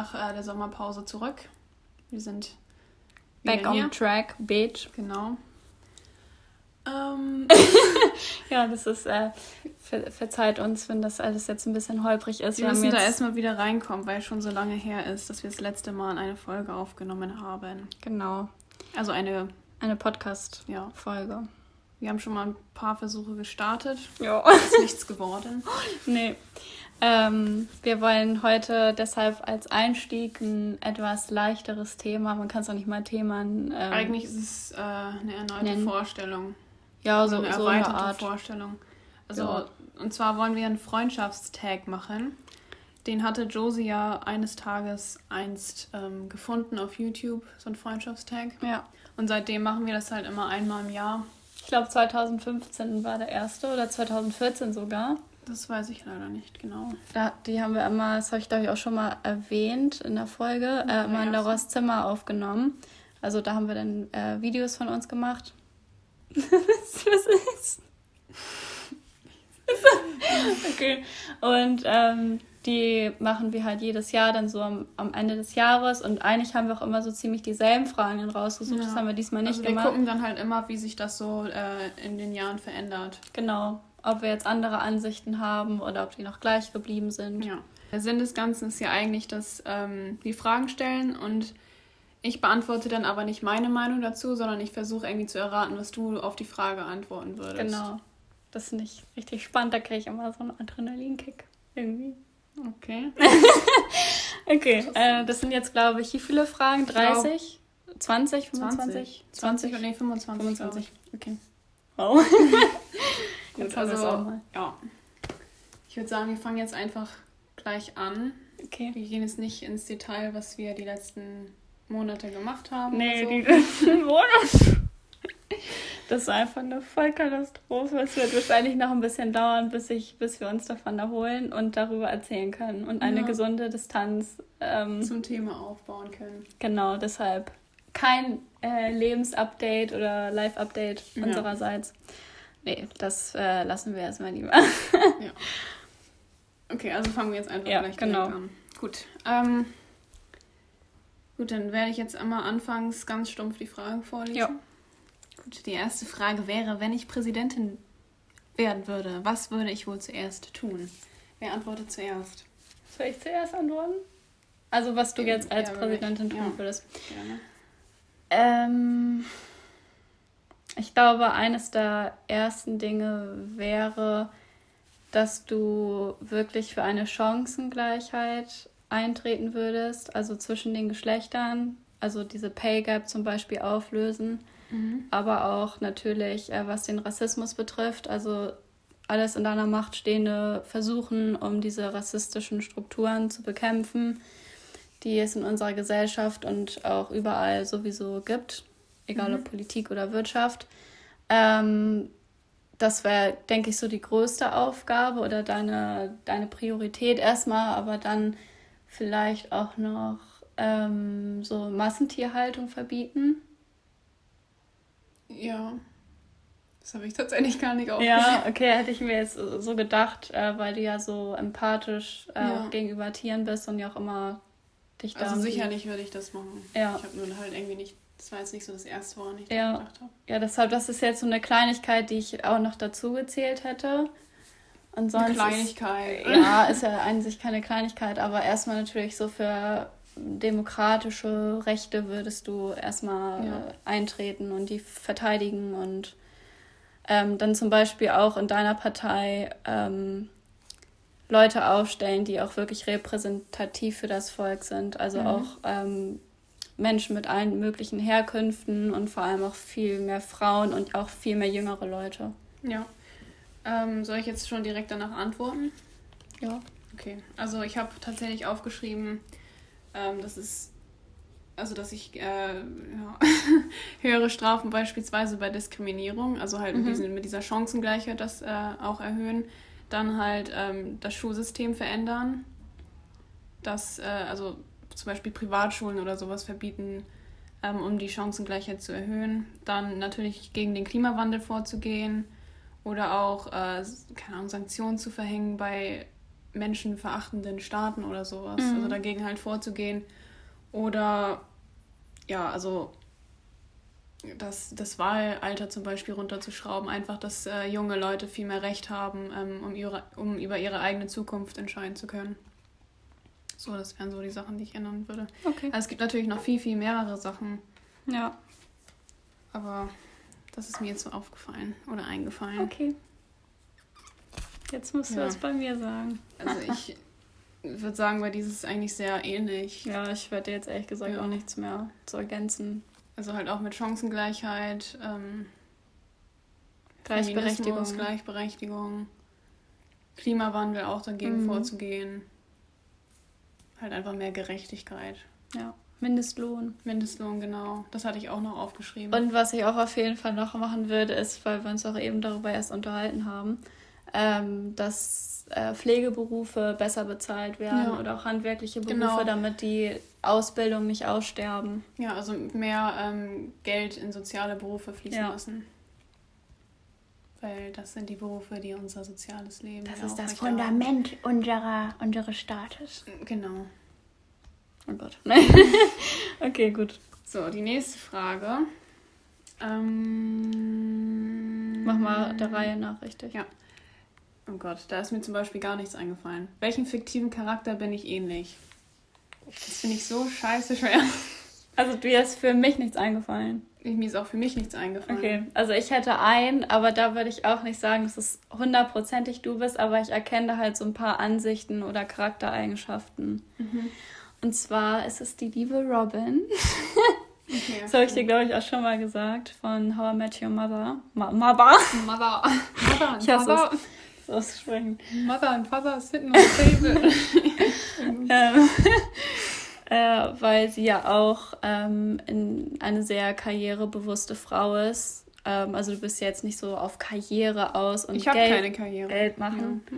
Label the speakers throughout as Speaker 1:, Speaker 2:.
Speaker 1: nach äh, der Sommerpause zurück. Wir sind
Speaker 2: back on hier. track, bitch.
Speaker 1: Genau. Ähm.
Speaker 2: ja, das ist, äh, ver verzeiht uns, wenn das alles jetzt ein bisschen holprig ist.
Speaker 1: Wir, wir müssen da erstmal wieder reinkommen, weil es schon so lange her ist, dass wir das letzte Mal eine Folge aufgenommen haben.
Speaker 2: Genau.
Speaker 1: Also eine...
Speaker 2: Eine Podcast-Folge. Ja.
Speaker 1: Wir haben schon mal ein paar Versuche gestartet.
Speaker 2: Ja.
Speaker 1: Ist nichts geworden.
Speaker 2: nee. Ähm, wir wollen heute deshalb als Einstieg ein etwas leichteres Thema, man kann es auch nicht mal Thema. Ähm,
Speaker 1: Eigentlich ist es äh, eine erneute nennen. Vorstellung.
Speaker 2: Ja, so,
Speaker 1: eine
Speaker 2: so
Speaker 1: erweiterte
Speaker 2: eine Art.
Speaker 1: Vorstellung. Also, ja. und zwar wollen wir einen Freundschaftstag machen. Den hatte Josie ja eines Tages einst ähm, gefunden auf YouTube, so ein Freundschaftstag.
Speaker 2: Ja.
Speaker 1: Und seitdem machen wir das halt immer einmal im Jahr.
Speaker 2: Ich glaube 2015 war der erste oder 2014 sogar.
Speaker 1: Das weiß ich leider nicht genau.
Speaker 2: Da, die haben wir immer, das habe ich glaube ich auch schon mal erwähnt in der Folge, äh, immer in Laura's Zimmer aufgenommen. Also da haben wir dann äh, Videos von uns gemacht. was, ist? okay. Und ähm, die machen wir halt jedes Jahr dann so am, am, Ende des Jahres und eigentlich haben wir auch immer so ziemlich dieselben Fragen rausgesucht. Ja. Das haben wir diesmal nicht
Speaker 1: also wir gemacht. Wir gucken dann halt immer, wie sich das so äh, in den Jahren verändert.
Speaker 2: Genau. Ob wir jetzt andere Ansichten haben oder ob die noch gleich geblieben sind.
Speaker 1: Ja. Der Sinn des Ganzen ist ja eigentlich, dass ähm, die Fragen stellen und ich beantworte dann aber nicht meine Meinung dazu, sondern ich versuche irgendwie zu erraten, was du auf die Frage antworten würdest.
Speaker 2: Genau. Das finde ich richtig spannend. Da kriege ich immer so einen Adrenalinkick irgendwie.
Speaker 1: Okay.
Speaker 2: okay, äh, das sind jetzt, glaube ich, wie viele Fragen? 30? 20, 25?
Speaker 1: 20, 20 und nee, 25. 25.
Speaker 2: Okay.
Speaker 1: Wow. Gut, also, ja. Ich würde sagen, wir fangen jetzt einfach gleich an.
Speaker 2: Okay.
Speaker 1: Wir gehen jetzt nicht ins Detail, was wir die letzten Monate gemacht haben.
Speaker 2: Nee, so. die letzten Monate. Das ist einfach eine Vollkatastrophe. Es wird wahrscheinlich noch ein bisschen dauern, bis, ich, bis wir uns davon erholen und darüber erzählen können und eine ja. gesunde Distanz ähm,
Speaker 1: zum Thema aufbauen können.
Speaker 2: Genau, deshalb kein äh, Lebensupdate oder Live-Update ja. unsererseits. Nee, das äh, lassen wir erstmal lieber.
Speaker 1: ja. Okay, also fangen wir jetzt einfach
Speaker 2: ja,
Speaker 1: gleich
Speaker 2: genau.
Speaker 1: an. Gut. Ähm, gut, dann werde ich jetzt einmal anfangs ganz stumpf die Fragen vorlesen. Ja. Gut, die erste Frage wäre, wenn ich Präsidentin werden würde, was würde ich wohl zuerst tun? Wer antwortet zuerst?
Speaker 2: Soll ich zuerst antworten? Also was du jetzt als ja, Präsidentin tun ja. würdest.
Speaker 1: Gerne.
Speaker 2: Ähm, ich glaube, eines der ersten Dinge wäre, dass du wirklich für eine Chancengleichheit eintreten würdest, also zwischen den Geschlechtern, also diese Pay Gap zum Beispiel auflösen, mhm. aber auch natürlich, äh, was den Rassismus betrifft, also alles in deiner Macht Stehende versuchen, um diese rassistischen Strukturen zu bekämpfen, die es in unserer Gesellschaft und auch überall sowieso gibt, egal mhm. ob Politik oder Wirtschaft. Ähm, das wäre, denke ich, so die größte Aufgabe oder deine, deine Priorität erstmal, aber dann vielleicht auch noch ähm, so Massentierhaltung verbieten.
Speaker 1: Ja. Das habe ich tatsächlich gar nicht aufgeschrieben.
Speaker 2: Ja, okay, hätte ich mir jetzt so gedacht, äh, weil du ja so empathisch äh, ja. gegenüber Tieren bist und ja auch immer dich
Speaker 1: da. Also sicherlich würde ich das machen.
Speaker 2: Ja.
Speaker 1: Ich habe nur halt irgendwie nicht das war jetzt nicht so das erste, woran ich
Speaker 2: ja.
Speaker 1: gedacht habe.
Speaker 2: Ja, deshalb, das ist jetzt so eine Kleinigkeit, die ich auch noch dazu gezählt hätte.
Speaker 1: Und sonst eine Kleinigkeit.
Speaker 2: Ist, ja, ist ja an sich keine Kleinigkeit, aber erstmal natürlich so für demokratische Rechte würdest du erstmal ja. eintreten und die verteidigen und ähm, dann zum Beispiel auch in deiner Partei ähm, Leute aufstellen, die auch wirklich repräsentativ für das Volk sind. Also mhm. auch ähm, Menschen mit allen möglichen Herkünften und vor allem auch viel mehr Frauen und auch viel mehr jüngere Leute.
Speaker 1: Ja. Ähm, soll ich jetzt schon direkt danach antworten?
Speaker 2: Ja.
Speaker 1: Okay. Also ich habe tatsächlich aufgeschrieben, ähm, dass es also dass ich äh, ja, höhere Strafen beispielsweise bei Diskriminierung, also halt mhm. mit, diesen, mit dieser Chancengleichheit das äh, auch erhöhen, dann halt ähm, das Schulsystem verändern, dass äh, also zum Beispiel Privatschulen oder sowas verbieten, ähm, um die Chancengleichheit zu erhöhen. Dann natürlich gegen den Klimawandel vorzugehen oder auch, äh, keine Ahnung, Sanktionen zu verhängen bei menschenverachtenden Staaten oder sowas.
Speaker 2: Mhm.
Speaker 1: Also dagegen halt vorzugehen. Oder ja, also das, das Wahlalter zum Beispiel runterzuschrauben, einfach, dass äh, junge Leute viel mehr Recht haben, ähm, um, ihre, um über ihre eigene Zukunft entscheiden zu können. So, das wären so die Sachen, die ich ändern würde.
Speaker 2: Okay.
Speaker 1: Also es gibt natürlich noch viel, viel mehrere Sachen,
Speaker 2: Ja.
Speaker 1: aber das ist mir jetzt so aufgefallen oder eingefallen.
Speaker 2: Okay. Jetzt musst du
Speaker 1: Ja.
Speaker 2: es bei mir sagen.
Speaker 1: Also ich würde sagen, bei dieses ist eigentlich sehr ähnlich.
Speaker 2: Ja, ich werde jetzt ehrlich gesagt
Speaker 1: Ja.
Speaker 2: auch nichts mehr zu ergänzen.
Speaker 1: Also halt auch mit Chancengleichheit, ähm,
Speaker 2: Gleichberechtigung.
Speaker 1: Gleichberechtigung, Klimawandel auch dagegen
Speaker 2: Mhm.
Speaker 1: vorzugehen. Halt einfach mehr Gerechtigkeit.
Speaker 2: Ja. Mindestlohn.
Speaker 1: Mindestlohn, genau. Das hatte ich auch noch aufgeschrieben.
Speaker 2: Und was ich auch auf jeden Fall noch machen würde, ist, weil wir uns auch eben darüber erst unterhalten haben, ähm, dass äh, Pflegeberufe besser bezahlt werden
Speaker 1: Ja.
Speaker 2: oder auch handwerkliche Berufe,
Speaker 1: Genau.
Speaker 2: damit die Ausbildung nicht aussterben.
Speaker 1: ja, also mehr ähm, Geld in soziale Berufe fließen
Speaker 2: Ja.
Speaker 1: lassen. Weil das sind die Berufe, die unser soziales Leben
Speaker 3: Das
Speaker 1: ja
Speaker 3: ist das. Fundament unserer, unseres Staates.
Speaker 1: Genau.
Speaker 2: Oh Gott. okay, gut.
Speaker 1: So, die nächste Frage. Ähm,
Speaker 2: Mach mal der Reihe nach richtig.
Speaker 1: Ja. Oh Gott, da ist mir zum Beispiel gar nichts eingefallen. Welchen fiktiven Charakter bin ich ähnlich? Das finde ich so scheiße schwer.
Speaker 2: Also dir ist für mich nichts eingefallen.
Speaker 1: Mir ist auch für mich nichts eingefallen.
Speaker 2: Okay, also ich hätte einen, aber da würde ich auch nicht sagen, dass es hundertprozentig du bist, aber ich erkenne da halt so ein paar Ansichten oder Charaktereigenschaften. Und zwar ist es die liebe Robin.
Speaker 1: Okay.
Speaker 2: Das habe ich dir, glaube ich, auch schon mal gesagt von How I Met Your Mother. Ma Mother.
Speaker 1: Mother. Mother and
Speaker 2: Ich hasse auszusprechen.
Speaker 1: Mother and Father sitting on the table.
Speaker 2: ähm, äh, weil sie ja auch ähm, in eine sehr karrierebewusste Frau ist. Ähm, also du bist ja jetzt nicht so auf Karriere aus und
Speaker 1: ich habe
Speaker 2: Geld,
Speaker 1: keine Karriere.
Speaker 2: Geld machen.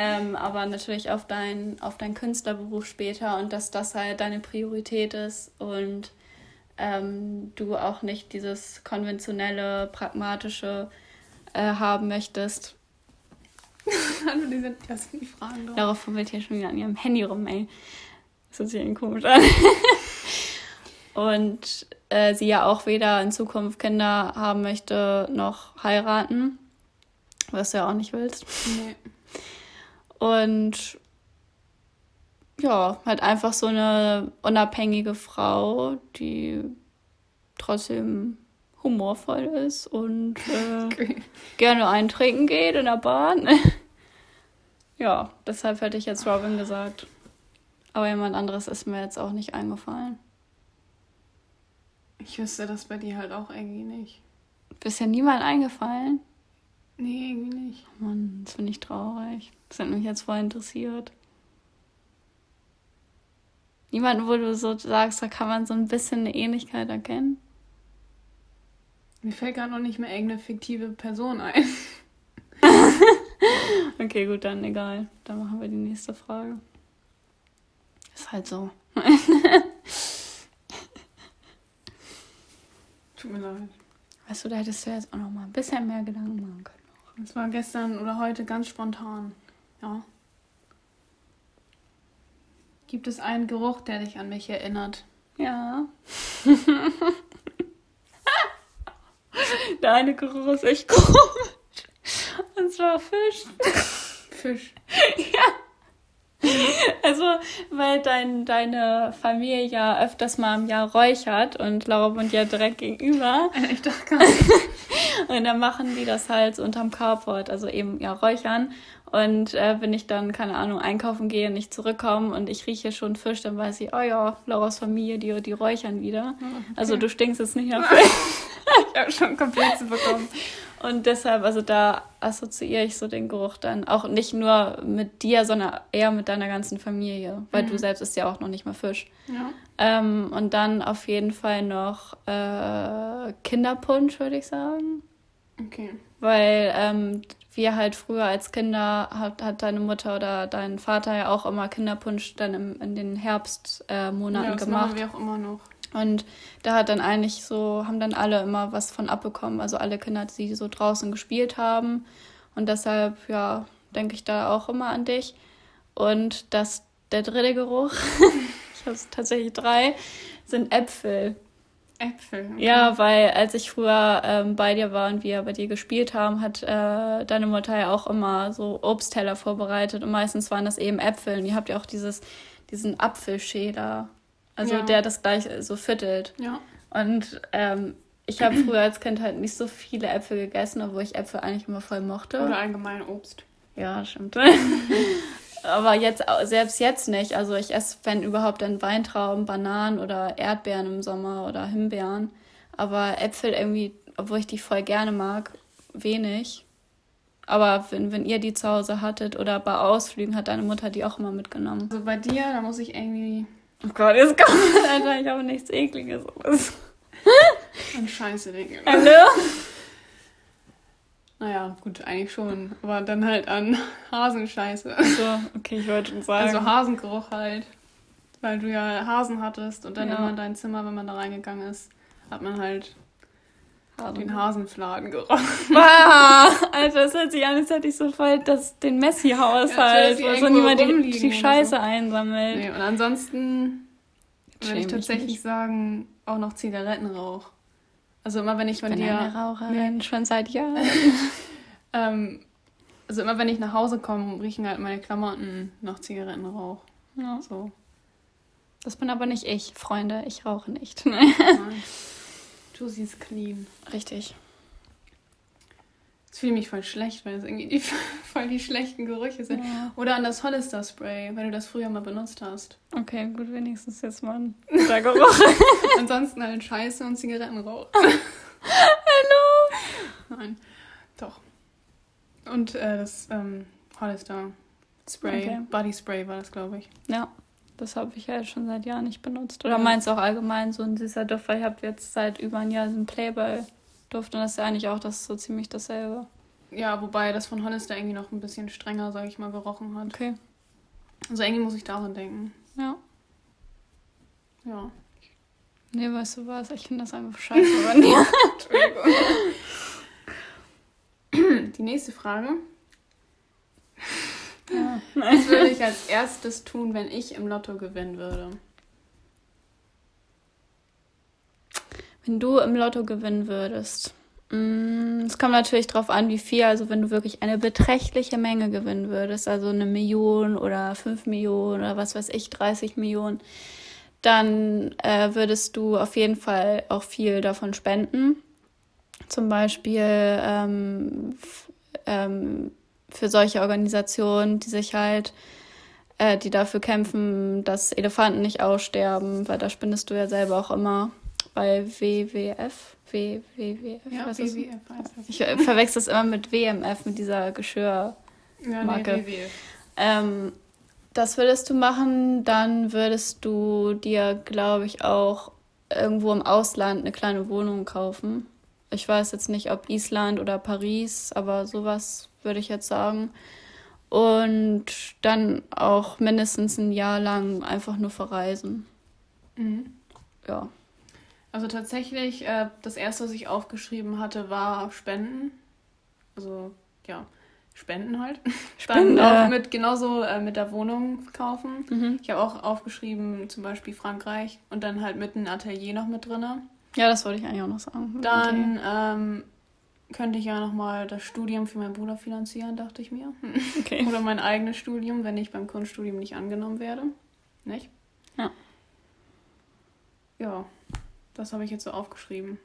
Speaker 2: Ähm, aber natürlich auf deinen auf deinen Künstlerberuf später und dass das halt deine Priorität ist und ähm, du auch nicht dieses konventionelle, pragmatische äh, haben möchtest.
Speaker 1: Hallo, die sind, die Fragen.
Speaker 2: Darauf fummelt hier schon wieder an ihrem Handy rum, ey. Das hört sich irgendwie komisch an. Und äh, sie ja auch weder in Zukunft Kinder haben möchte, noch heiraten. Was du ja auch nicht willst.
Speaker 1: Nee.
Speaker 2: Und ja, halt einfach so eine unabhängige Frau, die trotzdem humorvoll ist und äh, gerne eintrinken geht in der Bahn. ja, deshalb hätte ich jetzt Robin gesagt. Aber jemand anderes ist mir jetzt auch nicht eingefallen.
Speaker 1: Ich wüsste das bei dir halt auch irgendwie nicht.
Speaker 2: Bisher niemand eingefallen?
Speaker 1: Nee, irgendwie nicht.
Speaker 2: Mann, das finde ich traurig. Das hat mich jetzt voll interessiert. Niemanden, wo du so sagst, da kann man so ein bisschen eine Ähnlichkeit erkennen.
Speaker 1: Mir fällt gerade noch nicht mehr irgendeine fiktive Person ein.
Speaker 2: Okay, gut, dann egal. Dann machen wir die nächste Frage. Ist halt so.
Speaker 1: Tut mir leid.
Speaker 2: Weißt du, da hättest du jetzt auch noch mal ein bisschen mehr Gedanken machen können.
Speaker 1: Das war gestern oder heute ganz spontan. Ja. Gibt es einen Geruch, der dich an mich erinnert?
Speaker 2: Ja. Der eine Geruch ist echt komisch. Und zwar Fisch.
Speaker 1: Fisch.
Speaker 2: Also, weil dein, deine Familie ja öfters mal im Jahr räuchert und Laura wohnt ja direkt gegenüber.
Speaker 1: Ich dachte gar nicht.
Speaker 2: Und dann machen die das halt so unterm Carport, also eben ja räuchern. Und äh, wenn ich dann, keine Ahnung, einkaufen gehe und nicht zurückkomme und ich rieche schon Fisch, dann weiß ich, oh ja, Lauras Familie, die, die räuchern wieder. Also du stinkst jetzt nicht nach Fisch.
Speaker 1: Ich habe schon Komplexe bekommen.
Speaker 2: Und deshalb, also da assoziiere ich so den Geruch dann auch nicht nur mit dir, sondern eher mit deiner ganzen Familie, weil du selbst isst ja auch noch nicht mal Fisch.
Speaker 1: Ja.
Speaker 2: Ähm, und dann auf jeden Fall noch äh, Kinderpunsch, würde ich sagen.
Speaker 1: Okay.
Speaker 2: Weil ähm, wir halt früher als Kinder hat, hat deine Mutter oder dein Vater ja auch immer Kinderpunsch dann im, in den Herbstmonaten äh,
Speaker 1: ja, das
Speaker 2: gemacht.
Speaker 1: machen wir auch immer noch.
Speaker 2: Und da hat dann eigentlich so, haben dann alle immer was von abbekommen. Also alle Kinder, die so draußen gespielt haben. Und deshalb, ja, denke ich da auch immer an dich. Und das, der dritte Geruch, ich habe tatsächlich drei, sind Äpfel.
Speaker 1: Äpfel. Okay.
Speaker 2: Ja, weil als ich früher ähm, bei dir war und wir bei dir gespielt haben, hat äh, deine Mutter ja auch immer so Obstteller vorbereitet und meistens waren das eben Äpfel. Und ihr habt ja auch dieses, diesen Apfelschäler, also
Speaker 1: Ja.
Speaker 2: der das gleich so viertelt.
Speaker 1: Ja.
Speaker 2: Und ähm, ich habe früher als Kind halt nicht so viele Äpfel gegessen, obwohl ich Äpfel eigentlich immer voll mochte.
Speaker 1: Oder allgemein Obst.
Speaker 2: Ja, stimmt. Aber jetzt, selbst jetzt nicht. Also ich esse, wenn überhaupt, dann Weintrauben, Bananen oder Erdbeeren im Sommer oder Himbeeren. Aber Äpfel irgendwie, obwohl ich die voll gerne mag, wenig. Aber wenn, wenn ihr die zu Hause hattet oder bei Ausflügen, hat deine Mutter die auch immer mitgenommen.
Speaker 1: Also bei dir, da muss ich irgendwie
Speaker 2: Oh Gott, jetzt kommt Alter, ich habe nichts Ekliges.
Speaker 1: an Scheiße denken.
Speaker 2: Hallo?
Speaker 1: Naja, gut, eigentlich schon. Aber dann halt an Hasenscheiße.
Speaker 2: So, okay, ich wollte schon sagen.
Speaker 1: Also Hasengeruch halt. Weil du ja Hasen hattest und dann
Speaker 2: Ja.
Speaker 1: immer in dein Zimmer, wenn man da reingegangen ist, hat man halt den
Speaker 2: Hasen.
Speaker 1: Hasenfladen gerochen.
Speaker 2: Ah, Alter, das hört sich an, als hätte ich so voll das, den
Speaker 1: Ja,
Speaker 2: Messi-Haushalt,
Speaker 1: als
Speaker 2: wo
Speaker 1: würde sie
Speaker 2: so niemand die, die Scheiße
Speaker 1: so.
Speaker 2: einsammelt.
Speaker 1: Nee, und ansonsten würde ich tatsächlich
Speaker 2: nicht.
Speaker 1: sagen, auch noch Zigarettenrauch. Also immer wenn ich von
Speaker 2: Ich bin
Speaker 1: dir.
Speaker 2: eine Raucherin, schon seit Jahren.
Speaker 1: Ähm, also immer wenn ich nach Hause komme, riechen halt meine Klamotten nach Zigarettenrauch.
Speaker 2: Ja.
Speaker 1: So.
Speaker 2: Das bin aber nicht ich, Freunde. Ich rauche nicht.
Speaker 1: Nein. Ist clean.
Speaker 2: Richtig.
Speaker 1: Jetzt fühle ich mich voll schlecht, weil das irgendwie die, voll die schlechten Gerüche sind.
Speaker 2: Ja.
Speaker 1: Oder an das Hollister Spray, weil du das früher mal benutzt hast.
Speaker 2: Okay, gut, wenigstens jetzt mal ein guter Geruch.
Speaker 1: Ansonsten halt Scheiße und Zigarettenrauch.
Speaker 2: Hallo!
Speaker 1: Nein, doch. Und äh, das ähm, Hollister Spray,
Speaker 2: Okay.
Speaker 1: Body Spray war das, glaube ich.
Speaker 2: Ja, das habe ich halt schon seit Jahren nicht benutzt. Oder meinst du auch allgemein so ein süßer Duft? Weil ich habe jetzt seit über ein Jahr so einen Playboy-Duft und das ist ja eigentlich auch das so ziemlich dasselbe.
Speaker 1: Ja, wobei das von Hollister irgendwie noch ein bisschen strenger, sag ich mal, gerochen hat.
Speaker 2: Okay.
Speaker 1: Also irgendwie muss ich daran denken.
Speaker 2: Ja.
Speaker 1: Ja.
Speaker 2: Nee, weißt du was? Ich finde das einfach scheiße.
Speaker 1: Entschuldigung. Die nächste Frage.
Speaker 2: Ja.
Speaker 1: Was würde ich als erstes tun, wenn ich im Lotto gewinnen würde?
Speaker 2: Wenn du im Lotto gewinnen würdest. mm, Es kommt natürlich drauf an, wie viel. Also wenn du wirklich eine beträchtliche Menge gewinnen würdest, also eine Million oder fünf Millionen oder was weiß ich, 30 Millionen, dann äh, würdest du auf jeden Fall auch viel davon spenden. Zum Beispiel ähm, ähm, für solche Organisationen, die sich halt, äh, die dafür kämpfen, dass Elefanten nicht aussterben, weil da spendest du ja selber auch immer bei WWF. W, WWF,
Speaker 1: Ja,
Speaker 2: was
Speaker 1: WWF heißt das.
Speaker 2: Ich äh, verwechsel es immer mit WMF, mit dieser Geschirr.
Speaker 1: Ja, nee, WWF.
Speaker 2: Ähm, das würdest du machen, dann würdest du dir, glaube ich, auch irgendwo im Ausland eine kleine Wohnung kaufen. Ich weiß jetzt nicht, ob Island oder Paris, aber sowas würde ich jetzt sagen. Und dann auch mindestens ein Jahr lang einfach nur verreisen.
Speaker 1: Mhm.
Speaker 2: Ja.
Speaker 1: Also tatsächlich, äh, das erste, was ich aufgeschrieben hatte, war Spenden. Also, ja, Spenden halt.
Speaker 2: Spenden,
Speaker 1: Dann auch
Speaker 2: äh.
Speaker 1: mit, genauso äh, mit der Wohnung kaufen.
Speaker 2: Mhm.
Speaker 1: Ich habe auch aufgeschrieben, zum Beispiel Frankreich und dann halt mit einem Atelier noch mit drinne.
Speaker 2: Ja, das wollte ich eigentlich auch noch sagen.
Speaker 1: Dann ähm, könnte ich ja nochmal das Studium für meinen Bruder finanzieren, dachte ich mir.
Speaker 2: Okay.
Speaker 1: Oder mein eigenes Studium, wenn ich beim Kunststudium nicht angenommen werde. Nicht?
Speaker 2: Ja.
Speaker 1: Ja, das habe ich jetzt so aufgeschrieben.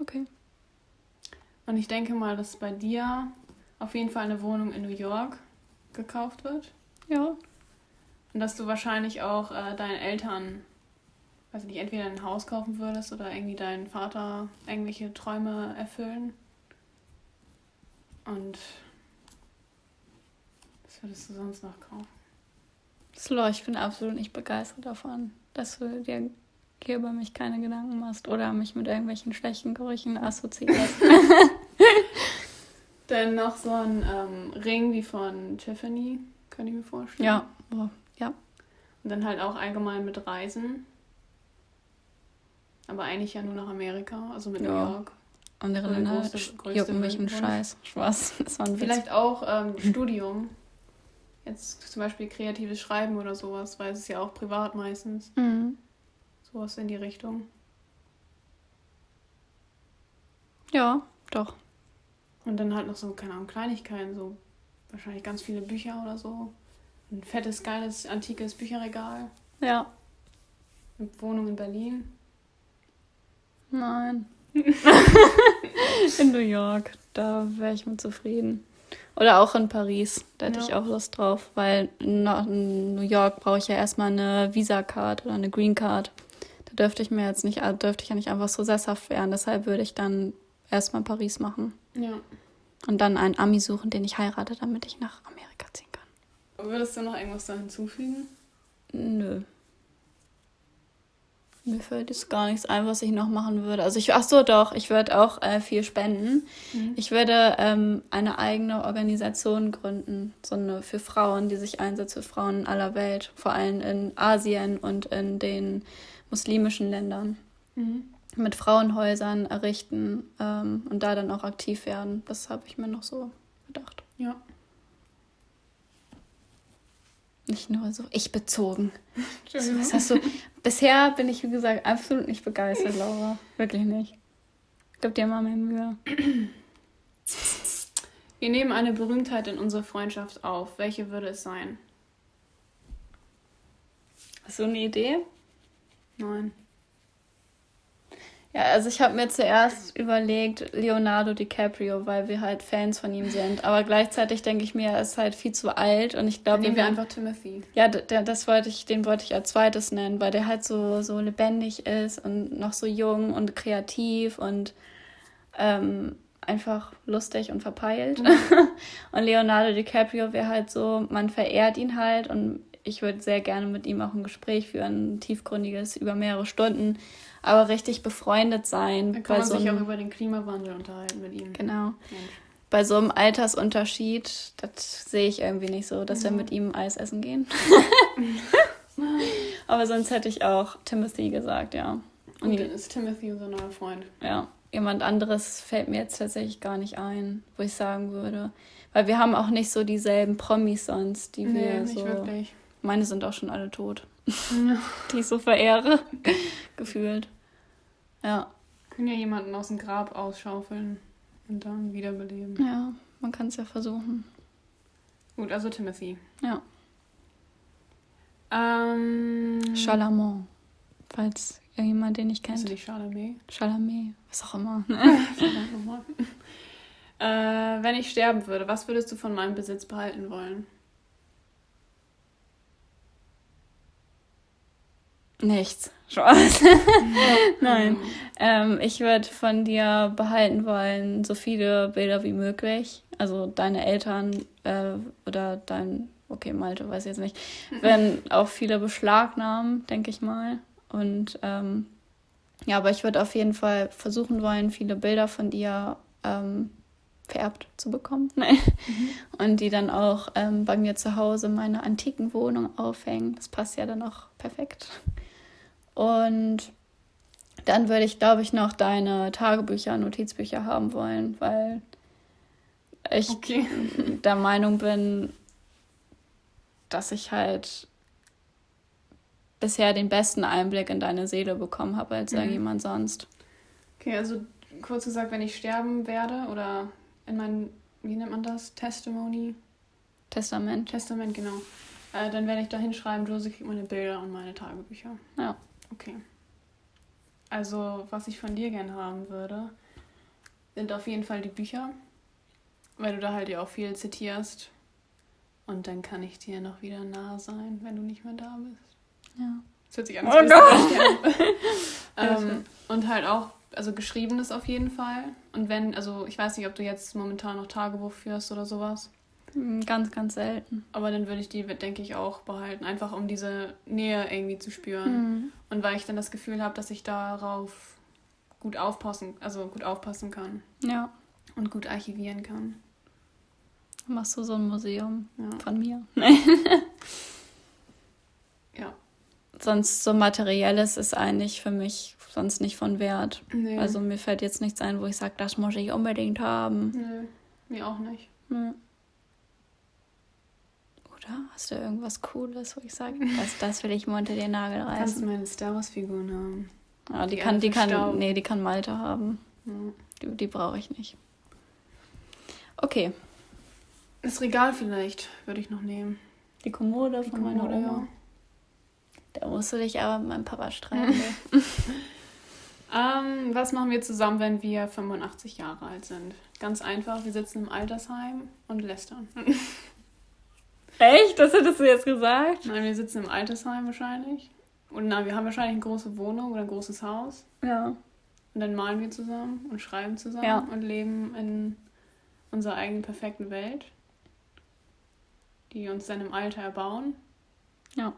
Speaker 2: Okay.
Speaker 1: Und ich denke mal, dass bei dir auf jeden Fall eine Wohnung in New York gekauft wird.
Speaker 2: Ja.
Speaker 1: Und dass du wahrscheinlich auch äh, deinen Eltern, weiß nicht, entweder ein Haus kaufen würdest oder irgendwie deinen Vater irgendwelche Träume erfüllen. Und was würdest du sonst noch kaufen?
Speaker 2: Slow, ich bin absolut nicht begeistert davon, dass du dir hier über mich keine Gedanken machst oder mich mit irgendwelchen schlechten Gerüchen assoziierst.
Speaker 1: Dann noch so ein ähm, Ring wie von Tiffany, könnte ich mir vorstellen.
Speaker 2: ja, boah, ja.
Speaker 1: Und dann halt auch allgemein mit Reisen. Aber eigentlich ja nur nach Amerika, also mit
Speaker 2: Ja.
Speaker 1: New York.
Speaker 2: Andere Länder jucken mich einen. Scheiß. Spaß. Das war ein Witz.
Speaker 1: Vielleicht auch ähm, Studium. jetzt zum Beispiel kreatives Schreiben oder sowas, weil es ist ja auch privat meistens.
Speaker 2: Mhm.
Speaker 1: Sowas in die Richtung.
Speaker 2: Ja, doch.
Speaker 1: Und dann halt noch so, keine Ahnung, Kleinigkeiten, so wahrscheinlich ganz viele Bücher oder so. Ein fettes, geiles, antikes Bücherregal.
Speaker 2: Ja.
Speaker 1: Eine Wohnung in Berlin.
Speaker 2: Nein. in New York, da wäre ich mit zufrieden. Oder auch in Paris, da hätte
Speaker 1: Ja.
Speaker 2: ich auch Lust drauf, weil nach New York brauche ich ja erstmal eine Visa-Card oder eine Green Card. Da dürfte ich mir jetzt nicht, äh, dürfte ich ja nicht einfach so sesshaft werden. Deshalb würde ich dann erstmal Paris machen
Speaker 1: Ja.
Speaker 2: und dann einen Ami suchen, den ich heirate, damit ich nach Amerika ziehen kann.
Speaker 1: Würdest du noch irgendwas da hinzufügen?
Speaker 2: Nö. Mir fällt jetzt gar nichts ein, was ich noch machen würde. Also ich, ach so, doch, ich würde auch äh, viel spenden.
Speaker 1: Mhm.
Speaker 2: Ich würde ähm, eine eigene Organisation gründen, so eine für Frauen, die sich einsetzt für Frauen in aller Welt, vor allem in Asien und in den muslimischen Ländern.
Speaker 1: Mhm.
Speaker 2: Mit Frauenhäusern errichten ähm, und da dann auch aktiv werden. Das habe ich mir noch so gedacht.
Speaker 1: Ja.
Speaker 2: Nicht nur so ich bezogen. Was hast du? Bisher bin ich, wie gesagt, absolut nicht begeistert, Laura. Wirklich nicht. Gib dir mal mehr Mühe.
Speaker 1: Wir nehmen eine Berühmtheit in unsere Freundschaft auf. Welche würde es sein?
Speaker 2: Hast du eine Idee?
Speaker 1: Nein.
Speaker 2: Ja, also ich habe mir zuerst überlegt, Leonardo DiCaprio, weil wir halt Fans von ihm sind. Aber gleichzeitig denke ich mir, er ist halt viel zu alt und ich glaube,
Speaker 1: nehmen wir einfach Timothy.
Speaker 2: ja, der, das wollte ich, den wollte ich als zweites nennen, weil der halt so, so lebendig ist und noch so jung und kreativ und ähm, einfach lustig und verpeilt. und Leonardo DiCaprio wäre halt so, man verehrt ihn halt und ich würde sehr gerne mit ihm auch ein Gespräch führen, ein tiefgründiges, über mehrere Stunden, aber richtig befreundet sein.
Speaker 1: Dann kann man
Speaker 2: so
Speaker 1: sich auch über den Klimawandel unterhalten mit ihm.
Speaker 2: Genau.
Speaker 1: Mensch.
Speaker 2: Bei so einem Altersunterschied, das sehe ich irgendwie nicht so, dass wir mit ihm Eis essen gehen. Aber sonst hätte ich auch Timothy gesagt, ja. Und
Speaker 1: Und dann ist Timothy unser neuer Freund.
Speaker 2: ja, jemand anderes fällt mir jetzt tatsächlich gar nicht ein, wo ich sagen würde. Weil wir haben auch nicht so dieselben Promis sonst, die wir
Speaker 1: Nee, nicht
Speaker 2: so.
Speaker 1: wirklich.
Speaker 2: Meine sind auch schon alle tot,
Speaker 1: Ja.
Speaker 2: die ich so verehre, gefühlt. Ja,
Speaker 1: Können ja jemanden aus dem Grab ausschaufeln und dann wiederbeleben.
Speaker 2: ja, man kann es ja versuchen.
Speaker 1: Gut, also Timothy.
Speaker 2: Ja.
Speaker 1: Ähm.
Speaker 2: Chalamont, falls irgendjemand den
Speaker 1: Kennst
Speaker 2: kennt.
Speaker 1: du nicht Chalamet?
Speaker 2: Chalamet, was auch immer.
Speaker 1: Äh, wenn ich sterben würde, was würdest du von meinem Besitz behalten wollen?
Speaker 2: Nichts. Spaß. Nein. Ähm, ich würde von dir behalten wollen, so viele Bilder wie möglich. Also deine Eltern äh, oder dein, okay, Malte, weiß ich jetzt nicht. Wenn auch viele beschlagnahmen, denke ich mal. Und ähm, ja, aber ich würde auf jeden Fall versuchen wollen, viele Bilder von dir ähm, vererbt zu bekommen. Nein. Und die dann auch ähm, bei mir zu Hause in meiner antiken Wohnung aufhängen. Das passt ja dann auch perfekt. Und dann würde ich, glaube ich, noch deine Tagebücher, Notizbücher haben wollen, weil ich
Speaker 1: Okay.
Speaker 2: der Meinung bin, dass ich halt bisher den besten Einblick in deine Seele bekommen habe als
Speaker 1: Mhm.
Speaker 2: irgendjemand sonst.
Speaker 1: Okay, also kurz gesagt, wenn ich sterben werde oder in mein, wie nennt man das? Testimony?
Speaker 2: Testament.
Speaker 1: Testament, genau. Äh, dann werde ich da hinschreiben, Josie kriegt meine Bilder und meine Tagebücher.
Speaker 2: Ja.
Speaker 1: Okay. Also, was ich von dir gern haben würde, sind auf jeden Fall die Bücher, weil du da halt ja auch viel zitierst. Und dann kann ich dir noch wieder nah sein, wenn du nicht mehr da bist.
Speaker 2: Ja.
Speaker 1: Das hört sich an,
Speaker 2: Oh Gott.
Speaker 1: ähm. Und halt auch, also geschriebenes auf jeden Fall. Und wenn, also ich weiß nicht, ob du jetzt momentan noch Tagebuch führst oder sowas.
Speaker 2: Hm, Ganz, ganz selten.
Speaker 1: Aber dann würde ich die, denke ich, auch behalten. Einfach um diese Nähe irgendwie zu spüren.
Speaker 2: Hm.
Speaker 1: Und weil ich dann das Gefühl habe, dass ich darauf gut aufpassen, also gut aufpassen kann
Speaker 2: Ja.
Speaker 1: und gut archivieren kann.
Speaker 2: Machst du so ein Museum
Speaker 1: Ja.
Speaker 2: von mir?
Speaker 1: ja.
Speaker 2: sonst so materielles ist eigentlich für mich sonst nicht von Wert.
Speaker 1: Nee.
Speaker 2: Also mir fällt jetzt nichts ein, wo ich sage, das muss ich unbedingt haben.
Speaker 1: Nö, mir auch nicht.
Speaker 2: Hm. Oder hast du irgendwas Cooles, wo ich sage, das, das will ich mir unter den Nagel
Speaker 1: Du kannst
Speaker 2: reißen?
Speaker 1: meine Star Wars Figuren haben.
Speaker 2: Ja, die,
Speaker 1: die
Speaker 2: kann, die kann, nee, die kann Malte haben.
Speaker 1: Ja.
Speaker 2: Die, die brauche ich nicht. Okay,
Speaker 1: Das Regal vielleicht würde ich noch nehmen.
Speaker 2: die Kommode
Speaker 1: Die
Speaker 2: von meiner
Speaker 1: Kommode,
Speaker 2: Oma. Da musst du dich aber mit meinem Papa streiten.
Speaker 1: Ähm, was machen wir zusammen, wenn wir 85 Jahre alt sind? Ganz einfach, wir sitzen im Altersheim und lästern.
Speaker 2: Echt? Das hättest du jetzt gesagt?
Speaker 1: Nein, wir sitzen im Altersheim wahrscheinlich. Und nein, wir haben wahrscheinlich eine große Wohnung oder ein großes Haus.
Speaker 2: Ja.
Speaker 1: Und dann malen wir zusammen und schreiben zusammen
Speaker 2: Ja.
Speaker 1: und leben in unserer eigenen perfekten Welt, die wir uns dann im Alter erbauen.
Speaker 2: Ja.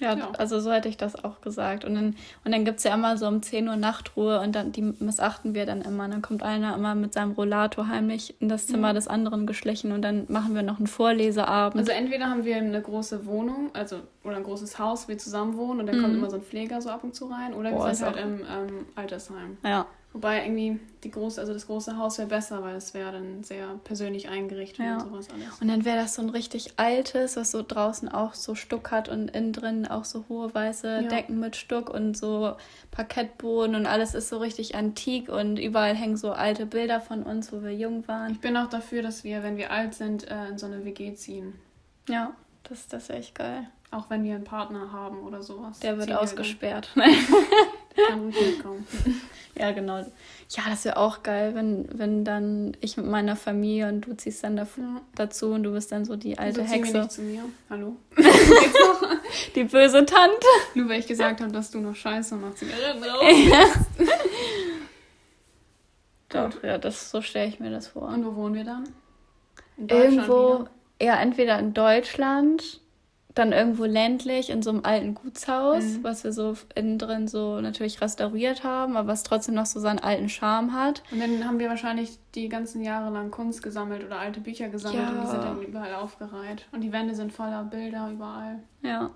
Speaker 2: Ja,
Speaker 1: Ja.
Speaker 2: also so hätte ich das auch gesagt. Und dann, und dann gibt es ja immer so um 10 Uhr Nachtruhe und dann die missachten wir dann immer. Dann kommt einer immer mit seinem Rollator heimlich in das Zimmer
Speaker 1: Ja.
Speaker 2: des anderen geschlichen und dann machen wir noch einen Vorleseabend.
Speaker 1: Also entweder haben wir eine große Wohnung, also oder ein großes Haus, wo wir zusammen wohnen und dann kommt
Speaker 2: Mhm.
Speaker 1: immer so ein Pfleger so ab und zu rein, oder
Speaker 2: Boah,
Speaker 1: wir sind halt im ähm, Altersheim.
Speaker 2: ja,
Speaker 1: Wobei irgendwie die große, also das große Haus wäre besser, weil es wäre dann sehr persönlich eingerichtet
Speaker 2: Ja.
Speaker 1: und sowas alles.
Speaker 2: und dann wäre das so ein richtig altes, was so draußen auch so Stuck hat und innen drin auch so hohe weiße
Speaker 1: Ja.
Speaker 2: Decken mit Stuck und so Parkettboden und alles ist so richtig antik und überall hängen so alte Bilder von uns, wo wir jung waren.
Speaker 1: Ich bin auch dafür, dass wir, wenn wir alt sind, äh, in so eine WG ziehen.
Speaker 2: Ja, das, das wäre echt geil.
Speaker 1: Auch wenn wir einen Partner haben oder sowas.
Speaker 2: Der wird ausgesperrt.
Speaker 1: kann ruhig mitkommen.
Speaker 2: Ja, genau. Ja, das wäre auch geil, wenn, wenn dann ich mit meiner Familie und du ziehst dann da,
Speaker 1: Ja.
Speaker 2: dazu und du bist dann so die alte
Speaker 1: wir
Speaker 2: Hexe,
Speaker 1: nicht zu mir? Hallo?
Speaker 2: die böse Tante.
Speaker 1: Nur weil ich gesagt habe, dass du noch Scheiße machst. Zigaretten raus.
Speaker 2: Doch, ja, das, so stelle ich mir das vor.
Speaker 1: Und wo wohnen wir dann? In Deutschland
Speaker 2: irgendwo,
Speaker 1: wieder?
Speaker 2: ja, entweder in Deutschland, dann irgendwo ländlich in so einem alten Gutshaus,
Speaker 1: Mhm.
Speaker 2: was wir so innen drin so natürlich restauriert haben, aber was trotzdem noch so seinen alten Charme hat.
Speaker 1: Und dann haben wir wahrscheinlich die ganzen Jahre lang Kunst gesammelt oder alte Bücher gesammelt
Speaker 2: Ja.
Speaker 1: und die sind dann überall aufgereiht. Und die Wände sind voller Bilder überall.
Speaker 2: Ja.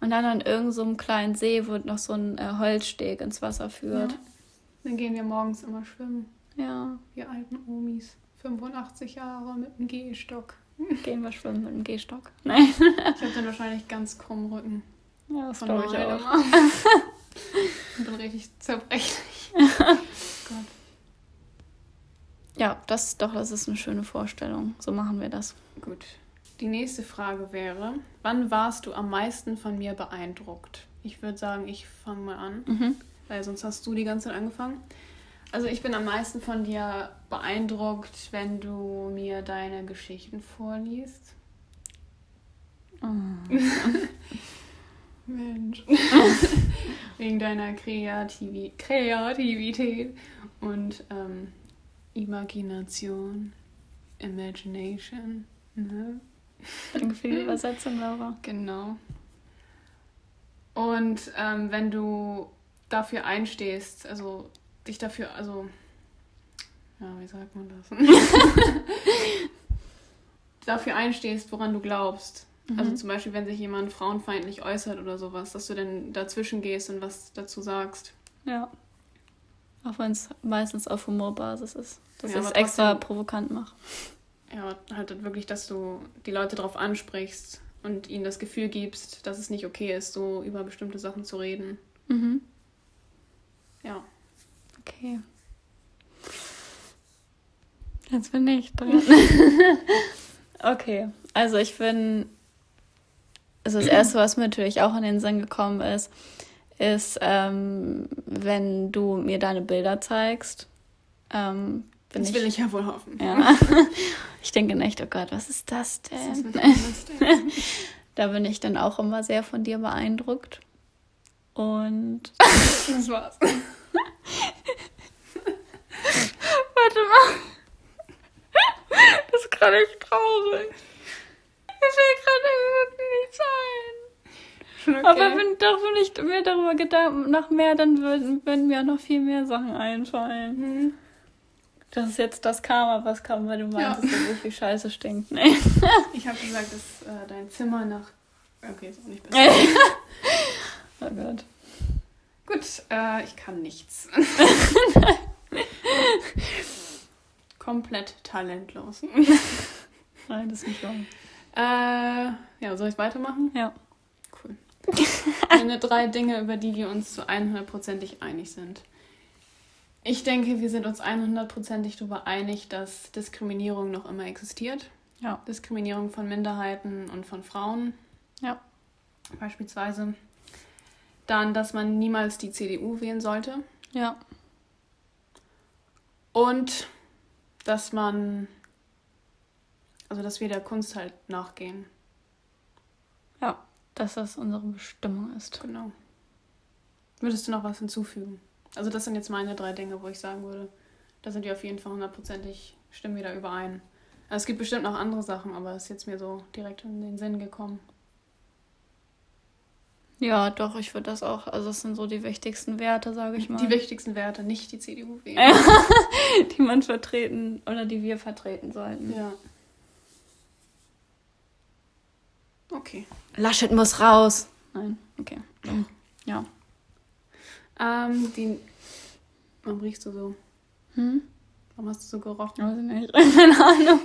Speaker 2: Und dann an irgendeinem so kleinen See, wo noch so ein äh, Holzsteg ins Wasser führt.
Speaker 1: Ja. Dann gehen wir morgens immer schwimmen.
Speaker 2: Ja.
Speaker 1: Wir alten Omis. 85 Jahre mit einem Gehstock.
Speaker 2: Gehen wir schwimmen mit dem Gehstock. Nein.
Speaker 1: Ich habe dann wahrscheinlich ganz krummen Rücken.
Speaker 2: Ja, das
Speaker 1: Von
Speaker 2: glaube ich auch.
Speaker 1: Und bin richtig zerbrechlich. Gott.
Speaker 2: Ja, das doch, das ist eine schöne Vorstellung. So machen wir das.
Speaker 1: Gut. Die nächste Frage wäre, wann warst du am meisten von mir beeindruckt? Ich würde sagen, ich fange mal an,
Speaker 2: Mhm.
Speaker 1: weil sonst hast du die ganze Zeit angefangen. Also ich bin am meisten von dir beeindruckt, wenn du mir deine Geschichten vorliest. Mensch. Wegen deiner Kreativi Kreativität und ähm, Imagination, Imagination. Ne?
Speaker 2: Danke für die Übersetzung, Laura.
Speaker 1: Genau. Und ähm, wenn du dafür einstehst, also dich dafür, also, ja, wie sagt man das? dafür einstehst, woran du glaubst. Also zum Beispiel, wenn sich jemand frauenfeindlich äußert oder sowas, dass du dann dazwischen gehst und was dazu sagst.
Speaker 2: Ja. Auch wenn es meistens auf Humorbasis ist. Dass
Speaker 1: Ja,
Speaker 2: ich es extra provokant mache.
Speaker 1: Ja, halt wirklich, dass du die Leute darauf ansprichst und ihnen das Gefühl gibst, dass es nicht okay ist, so über bestimmte Sachen zu reden.
Speaker 2: Mhm.
Speaker 1: Ja.
Speaker 2: Okay. Jetzt bin ich dran. okay, also ich bin. Also das erste, was mir natürlich auch in den Sinn gekommen ist, ist, ähm, wenn du mir deine Bilder zeigst. Ähm, bin
Speaker 1: Das will ich ja wohl hoffen.
Speaker 2: Ja. Ich denke echt, oh Gott, was ist das
Speaker 1: Was ist
Speaker 2: denn?
Speaker 1: mit das denn?
Speaker 2: Da bin ich dann auch immer sehr von dir beeindruckt. Und
Speaker 1: Das war's.
Speaker 2: Warte mal. Das ist gerade echt traurig. Mir fällt gerade irgendwie nichts ein.
Speaker 1: Schon okay.
Speaker 2: Aber wenn, doch, ich mir darüber Gedanken noch mehr, dann würden, würden mir auch noch viel mehr Sachen einfallen.
Speaker 1: Mhm.
Speaker 2: Das ist jetzt das Karma, was kam, weil du meinst,
Speaker 1: Ja.
Speaker 2: dass so viel Scheiße stinkt. Nee.
Speaker 1: Ich habe gesagt, dass äh, dein Zimmer nach. Okay, ist auch nicht besser.
Speaker 2: Oh Gott.
Speaker 1: Gut, äh, ich kann nichts. Komplett talentlos.
Speaker 2: Nein, das ist nicht wahr.
Speaker 1: Äh, ja, soll ich weitermachen?
Speaker 2: Ja.
Speaker 1: Cool. Meine drei Dinge, über die wir uns zu 100%ig einig sind. Ich denke, wir sind uns 100%ig darüber einig, dass Diskriminierung noch immer existiert.
Speaker 2: Ja.
Speaker 1: Diskriminierung von Minderheiten und von Frauen
Speaker 2: Ja.
Speaker 1: beispielsweise. Dann, dass man niemals die CDU wählen sollte.
Speaker 2: Ja.
Speaker 1: Und dass man, also dass wir der Kunst halt nachgehen.
Speaker 2: Ja. Dass das unsere Bestimmung ist.
Speaker 1: Genau. Würdest du noch was hinzufügen? Also das sind jetzt meine drei Dinge, wo ich sagen würde, da sind wir auf jeden Fall hundertprozentig, stimmen wir da überein. Also es gibt bestimmt noch andere Sachen, aber es ist jetzt mir so direkt in den Sinn gekommen.
Speaker 2: Ja, doch, ich würde das auch. Also, das sind so die wichtigsten Werte, sage ich mal.
Speaker 1: Die wichtigsten Werte, nicht die CDU wählen.
Speaker 2: Ja. die man vertreten oder die wir vertreten sollten.
Speaker 1: Ja. Okay.
Speaker 2: Laschet muss raus. Nein, okay. Ja.
Speaker 1: Ähm, die. Warum riechst du so?
Speaker 2: Hm?
Speaker 1: Warum hast du so gerochen?
Speaker 2: Weiß ich nicht. Keine Ahnung.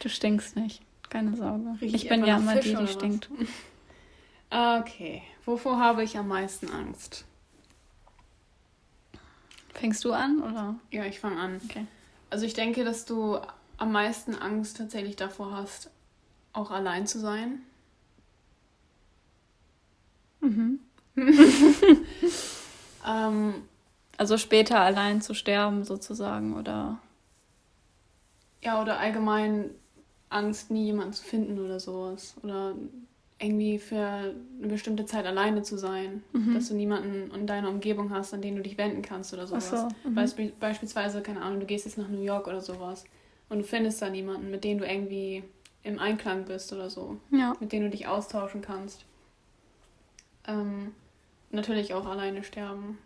Speaker 2: Du stinkst nicht. Keine Sorge.
Speaker 1: Riech
Speaker 2: ich
Speaker 1: ich
Speaker 2: bin ja immer
Speaker 1: Fisch
Speaker 2: die, die stinkt.
Speaker 1: Okay. Wovor habe ich am meisten Angst?
Speaker 2: Fängst du an oder?
Speaker 1: Ja, ich fange an.
Speaker 2: Okay.
Speaker 1: Also ich denke, dass du am meisten Angst tatsächlich davor hast, auch allein zu sein.
Speaker 2: Mhm.
Speaker 1: Ähm,
Speaker 2: Also später allein zu sterben sozusagen oder.
Speaker 1: ja, oder allgemein Angst, nie jemanden zu finden oder sowas. Oder irgendwie für eine bestimmte Zeit alleine zu sein.
Speaker 2: Mhm.
Speaker 1: Dass du niemanden in deiner Umgebung hast, an den du dich wenden kannst oder
Speaker 2: Ach
Speaker 1: sowas.
Speaker 2: so. Mhm.
Speaker 1: Beisp beispielsweise, keine Ahnung, du gehst jetzt nach New York oder sowas und du findest da niemanden, mit dem du irgendwie im Einklang bist oder so.
Speaker 2: Ja.
Speaker 1: mit denen du dich austauschen kannst. Ähm, natürlich auch alleine sterben.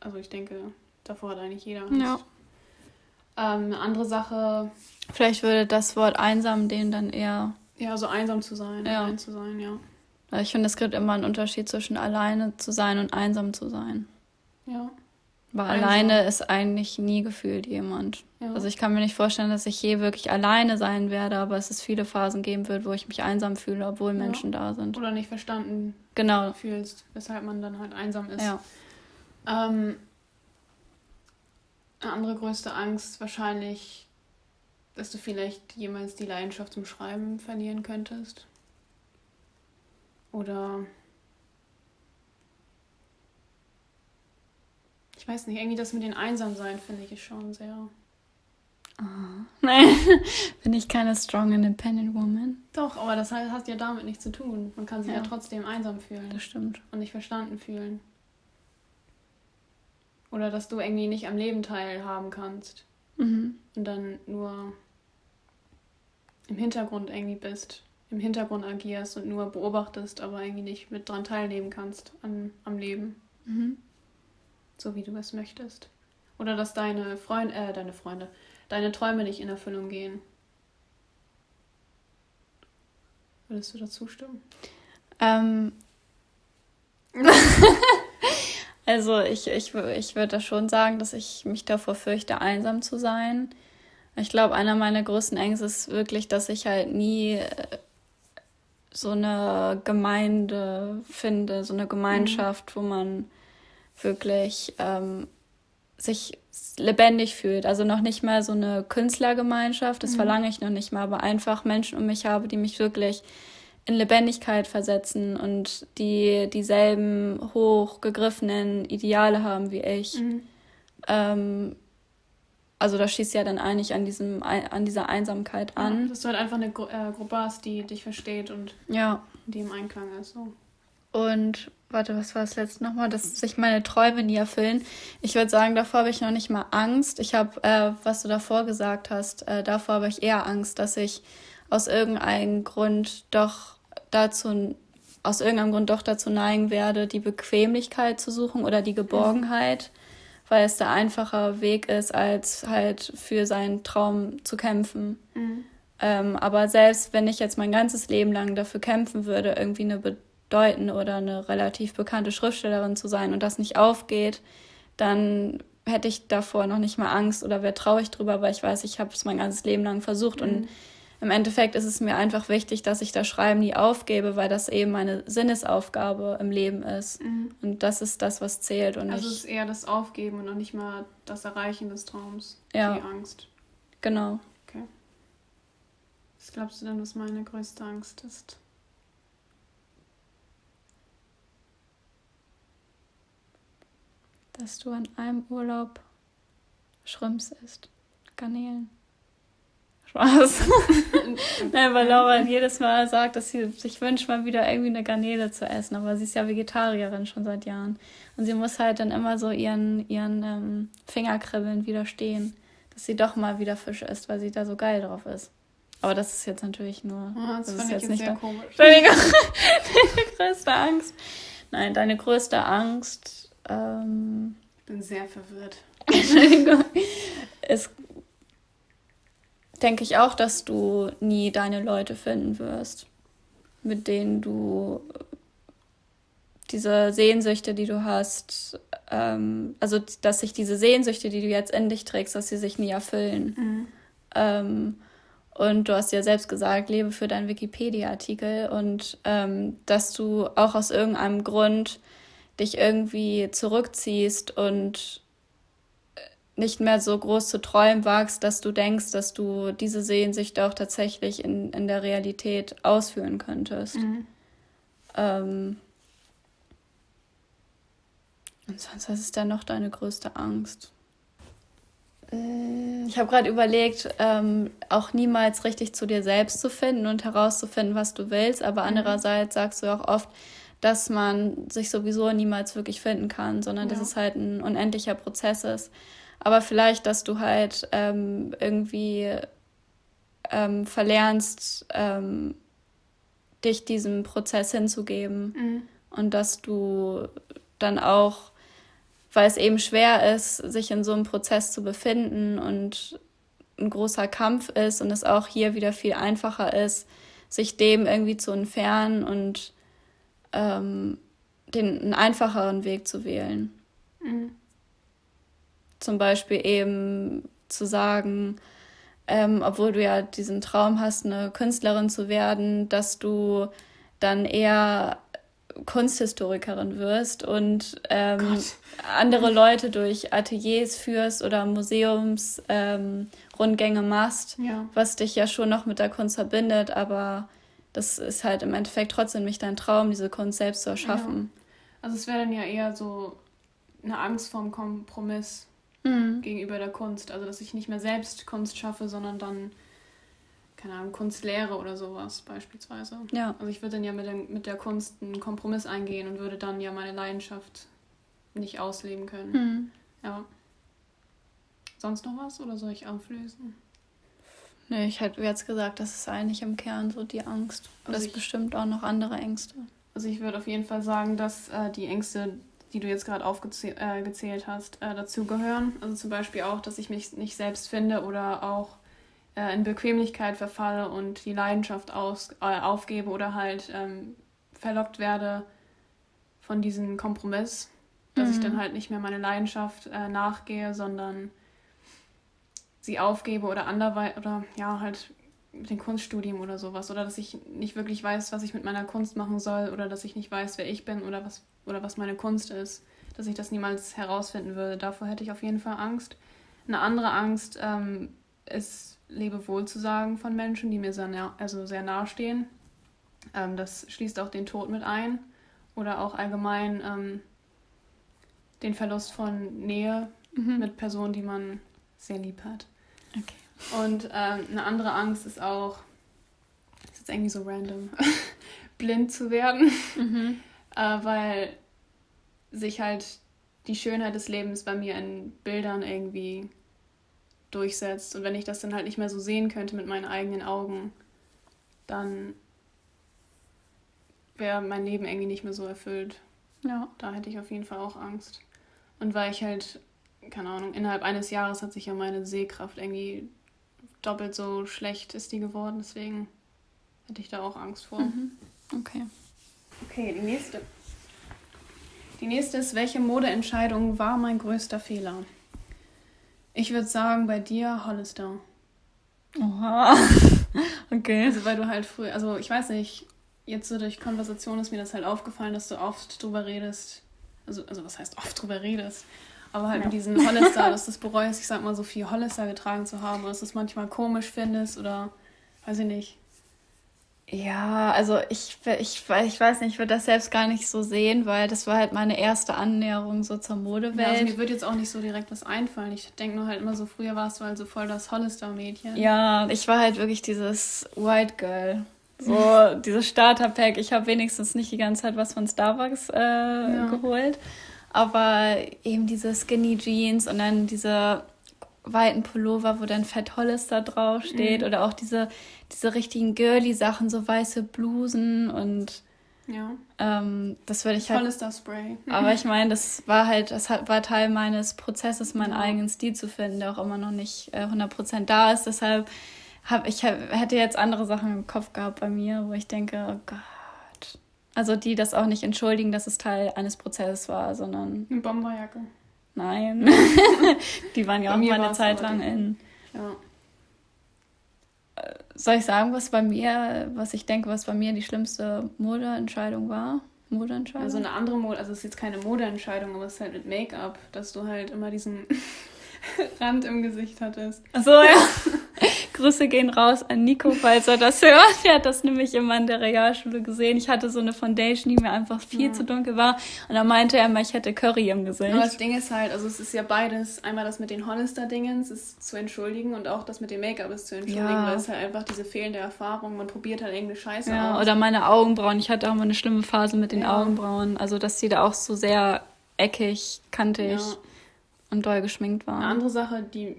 Speaker 1: Also ich denke, davor hat eigentlich jeder Angst.
Speaker 2: Ja.
Speaker 1: Ähm, eine andere Sache,
Speaker 2: Vielleicht würde das Wort einsam den dann eher.
Speaker 1: Ja, so einsam zu sein,
Speaker 2: Ja.
Speaker 1: allein zu sein, ja.
Speaker 2: Ich finde, es gibt immer einen Unterschied zwischen alleine zu sein und einsam zu sein.
Speaker 1: Ja.
Speaker 2: Weil
Speaker 1: Einsam.
Speaker 2: alleine ist eigentlich nie gefühlt jemand.
Speaker 1: ja.
Speaker 2: Also ich kann mir nicht vorstellen, dass ich je wirklich alleine sein werde, aber es es viele Phasen geben wird, wo ich mich einsam fühle, obwohl
Speaker 1: Ja.
Speaker 2: Menschen da sind.
Speaker 1: Oder nicht verstanden
Speaker 2: Genau.
Speaker 1: fühlst, weshalb man dann halt einsam ist.
Speaker 2: Ja.
Speaker 1: Ähm, eine andere größte Angst wahrscheinlich, dass du vielleicht jemals die Leidenschaft zum Schreiben verlieren könntest. Oder ich weiß nicht, irgendwie das mit den Einsamsein finde ich schon sehr.
Speaker 2: Nein, bin ich keine strong independent woman.
Speaker 1: Doch, aber das hat, hat ja damit nichts zu tun. Man kann sich ja,
Speaker 2: Ja.
Speaker 1: trotzdem einsam fühlen
Speaker 2: Das stimmt.
Speaker 1: und nicht verstanden fühlen. Oder dass du irgendwie nicht am Leben teilhaben kannst.
Speaker 2: Mhm.
Speaker 1: und dann nur im Hintergrund irgendwie bist, im Hintergrund agierst und nur beobachtest, aber irgendwie nicht mit dran teilnehmen kannst an, am Leben,
Speaker 2: Mhm.
Speaker 1: so wie du es möchtest. Oder dass deine Freunde, äh, deine Freunde, deine Träume nicht in Erfüllung gehen. Würdest du dazu stimmen?
Speaker 2: Ähm, also ich, ich, ich würde schon sagen, dass ich mich davor fürchte, einsam zu sein. Ich glaube, einer meiner größten Ängste ist wirklich, dass ich halt nie äh, so eine Gemeinde finde, so eine Gemeinschaft, wo man wirklich ähm, sich lebendig fühlt. Also noch nicht mal so eine Künstlergemeinschaft, das
Speaker 1: Mhm.
Speaker 2: verlange ich noch nicht mal, aber einfach Menschen um mich habe, die mich wirklich in Lebendigkeit versetzen und die dieselben hochgegriffenen Ideale haben wie ich. Ähm, also das schließt ja dann eigentlich an diesem an dieser Einsamkeit
Speaker 1: Ja,
Speaker 2: an.
Speaker 1: dass du halt einfach eine Gru äh, Gruppe hast, die dich versteht und
Speaker 2: Ja.
Speaker 1: die im Einklang ist. So.
Speaker 2: Und warte, was war das letzte nochmal? Dass sich meine Träume nie erfüllen. Ich würde sagen, davor habe ich noch nicht mal Angst. Ich habe, äh, was du davor gesagt hast, äh, davor habe ich eher Angst, dass ich aus irgendeinem Grund doch dazu, aus irgendeinem Grund doch dazu neigen werde, die Bequemlichkeit zu suchen oder die Geborgenheit, weil es der einfache Weg ist, als halt für seinen Traum zu kämpfen. Ähm, aber selbst wenn ich jetzt mein ganzes Leben lang dafür kämpfen würde, irgendwie eine bedeutende oder eine relativ bekannte Schriftstellerin zu sein und das nicht aufgeht, dann hätte ich davor noch nicht mal Angst oder wäre traurig drüber, weil ich weiß, ich habe es mein ganzes Leben lang versucht und im Endeffekt ist es mir einfach wichtig, dass ich das Schreiben nie aufgebe, weil das eben meine Sinnesaufgabe im Leben ist. Mhm. Und das ist das, was zählt. Und
Speaker 1: also es ist eher das Aufgeben und nicht mal das Erreichen des Traums. Ja. Die Angst.
Speaker 2: Genau.
Speaker 1: Okay. Was glaubst du denn, was meine größte Angst ist?
Speaker 2: Dass du an einem Urlaub Schrimps isst. Garnelen. Spaß. Nein, weil Laura jedes Mal sagt, dass sie sich wünscht, mal wieder irgendwie eine Garnele zu essen. Aber sie ist ja Vegetarierin schon seit Jahren. Und sie muss halt dann immer so ihren, ihren ähm, Fingerkribbeln widerstehen, dass sie doch mal wieder Fisch isst, weil sie da so geil drauf ist. Aber das ist jetzt natürlich nur. Oh, das, das ist jetzt, jetzt nicht sehr komisch. Deine, deine größte Angst. Nein, deine größte Angst. Ähm,
Speaker 1: ich bin sehr verwirrt.
Speaker 2: Entschuldigung. ist denke ich auch, dass du nie deine Leute finden wirst, mit denen du diese Sehnsüchte, die du hast, ähm, also dass sich diese Sehnsüchte, die du jetzt in dich trägst, dass sie sich nie erfüllen. Mhm. Ähm, und du hast ja selbst gesagt, lebe für deinen Wikipedia-Artikel und ähm, dass du auch aus irgendeinem Grund dich irgendwie zurückziehst und nicht mehr so groß zu träumen wagst, dass du denkst, dass du diese Sehnsucht auch tatsächlich in, in der Realität ausführen könntest. Mhm. Ähm und sonst, was ist denn noch deine größte Angst? Äh, ich habe gerade überlegt, ähm, auch niemals richtig zu dir selbst zu finden und herauszufinden, was du willst, aber mhm. andererseits sagst du auch oft, dass man sich sowieso niemals wirklich finden kann, sondern ja. dass es halt ein unendlicher Prozess ist. Aber vielleicht, dass du halt ähm, irgendwie ähm, verlernst, ähm, dich diesem Prozess hinzugeben. Mhm. Und dass du dann auch, weil es eben schwer ist, sich in so einem Prozess zu befinden und ein großer Kampf ist und es auch hier wieder viel einfacher ist, sich dem irgendwie zu entfernen und ähm, den einen einfacheren Weg zu wählen. Mhm. Zum Beispiel eben zu sagen, ähm, obwohl du ja diesen Traum hast, eine Künstlerin zu werden, dass du dann eher Kunsthistorikerin wirst und ähm, andere Leute durch Ateliers führst oder Museumsrundgänge ähm, machst, ja. was dich ja schon noch mit der Kunst verbindet, aber das ist halt im Endeffekt trotzdem nicht dein Traum, diese Kunst selbst zu erschaffen.
Speaker 1: Ja. Also es wäre dann ja eher so eine Angst vorm Kompromiss mhm. gegenüber der Kunst. Also, dass ich nicht mehr selbst Kunst schaffe, sondern dann, keine Ahnung, Kunst lehre oder sowas beispielsweise. Ja. Also, ich würde dann ja mit der, mit der Kunst einen Kompromiss eingehen und würde dann ja meine Leidenschaft nicht ausleben können. Mhm. Ja. Sonst noch was oder soll ich auflösen?
Speaker 2: Nee, ich hätte jetzt gesagt, das ist eigentlich im Kern so die Angst. Also das ist bestimmt auch noch andere Ängste.
Speaker 1: Also ich würde auf jeden Fall sagen, dass äh, die Ängste, die du jetzt gerade aufgezählt äh, hast, äh, dazugehören. Also zum Beispiel auch, dass ich mich nicht selbst finde oder auch äh, in Bequemlichkeit verfalle und die Leidenschaft aus, äh, aufgebe oder halt ähm, verlockt werde von diesem Kompromiss, dass mhm. ich dann halt nicht mehr meine Leidenschaft äh, nachgehe, sondern sie aufgebe oder anderweitig oder ja halt mit dem Kunststudium oder sowas oder dass ich nicht wirklich weiß, was ich mit meiner Kunst machen soll oder dass ich nicht weiß, wer ich bin oder was oder was meine Kunst ist, dass ich das niemals herausfinden würde. Davor hätte ich auf jeden Fall Angst. Eine andere Angst ähm, ist, Lebewohl zu sagen von Menschen, die mir sehr, nah, also sehr nahe stehen. Ähm, das schließt auch den Tod mit ein oder auch allgemein ähm, den Verlust von Nähe mhm. mit Personen, die man sehr lieb hat. Okay. Und ähm, eine andere Angst ist auch, ist jetzt irgendwie so random, blind zu werden. Mhm äh, weil sich halt die Schönheit des Lebens bei mir in Bildern irgendwie durchsetzt. Und wenn ich das dann halt nicht mehr so sehen könnte mit meinen eigenen Augen, dann wäre mein Leben irgendwie nicht mehr so erfüllt. Ja. Da hätte ich auf jeden Fall auch Angst. Und weil ich halt, keine Ahnung, innerhalb eines Jahres hat sich ja meine Sehkraft irgendwie doppelt so schlecht ist die geworden. Deswegen hätte ich da auch Angst vor. Mhm. Okay. Okay, die nächste. Die nächste ist, welche Modeentscheidung war mein größter Fehler? Ich würde sagen, bei dir Hollister.
Speaker 2: Oha. Okay.
Speaker 1: Also weil du halt früher, also ich weiß nicht, jetzt so durch Konversation ist mir das halt aufgefallen, dass du oft drüber redest. Also, also was heißt oft drüber redest? Aber halt
Speaker 2: Ja.
Speaker 1: mit diesen Hollister, dass du es bereust, ich sag mal, so viel Hollister getragen zu haben, oder dass du es manchmal komisch findest oder weiß ich nicht.
Speaker 2: Ja, also ich, ich, ich weiß nicht, ich würde das selbst gar nicht so sehen, weil das war halt meine erste Annäherung so zur
Speaker 1: Ja, also
Speaker 2: Modewelt.
Speaker 1: mir wird jetzt auch nicht so direkt was einfallen. Ich denke nur halt immer so, früher warst du halt so voll das Hollister-Mädchen.
Speaker 2: Ja, ich war halt wirklich dieses White Girl. So, dieses Starter-Pack. Ich habe wenigstens nicht die ganze Zeit was von Starbucks äh, geholt. Aber eben diese Skinny Jeans und dann diese weiten Pullover, wo dann Fett Hollister draufsteht.
Speaker 1: Mhm.
Speaker 2: Oder auch diese, diese richtigen Girly-Sachen, so weiße Blusen und
Speaker 1: Ja.
Speaker 2: ähm, das würde ich halt
Speaker 1: Hollister-Spray.
Speaker 2: Aber ich meine, das war halt, das hat, war Teil meines Prozesses, meinen
Speaker 1: Ja.
Speaker 2: eigenen Stil zu finden, der auch immer noch nicht äh, 100% da ist. Deshalb habe ich hätte jetzt andere Sachen im Kopf gehabt bei mir, wo ich denke, oh Gott. Also die das auch nicht entschuldigen, dass es Teil eines Prozesses war, sondern
Speaker 1: Eine Bomberjacke.
Speaker 2: nein. die waren ja auch mal eine Zeit lang in.
Speaker 1: Ja.
Speaker 2: Soll ich sagen, was bei mir, was ich denke, was bei mir die schlimmste Modeentscheidung war? Modeentscheidung?
Speaker 1: Also eine andere Mode, also es ist jetzt keine Modeentscheidung, aber es ist halt mit Make-up, dass du halt immer diesen Rand im Gesicht hattest.
Speaker 2: Ach so, ja. Grüße gehen raus an Nico, falls er das hört. Er hat das nämlich immer in der Realschule gesehen. Ich hatte so eine Foundation, die mir einfach viel
Speaker 1: Ja.
Speaker 2: zu dunkel war. Und dann meinte er immer, ich hätte Curry im Gesicht.
Speaker 1: Aber das Ding ist halt, also es ist ja beides, einmal das mit den Hollister-Dingens ist zu entschuldigen und auch das mit dem Make-up ist zu entschuldigen,
Speaker 2: Ja.
Speaker 1: weil es halt einfach diese fehlende Erfahrung, man probiert halt irgendeine Scheiße
Speaker 2: ja,
Speaker 1: aus.
Speaker 2: oder meine Augenbrauen. Ich hatte auch mal eine schlimme Phase mit den
Speaker 1: Ja.
Speaker 2: Augenbrauen. Also, dass die da auch so sehr eckig, kantig und doll geschminkt waren.
Speaker 1: Eine andere Sache, die,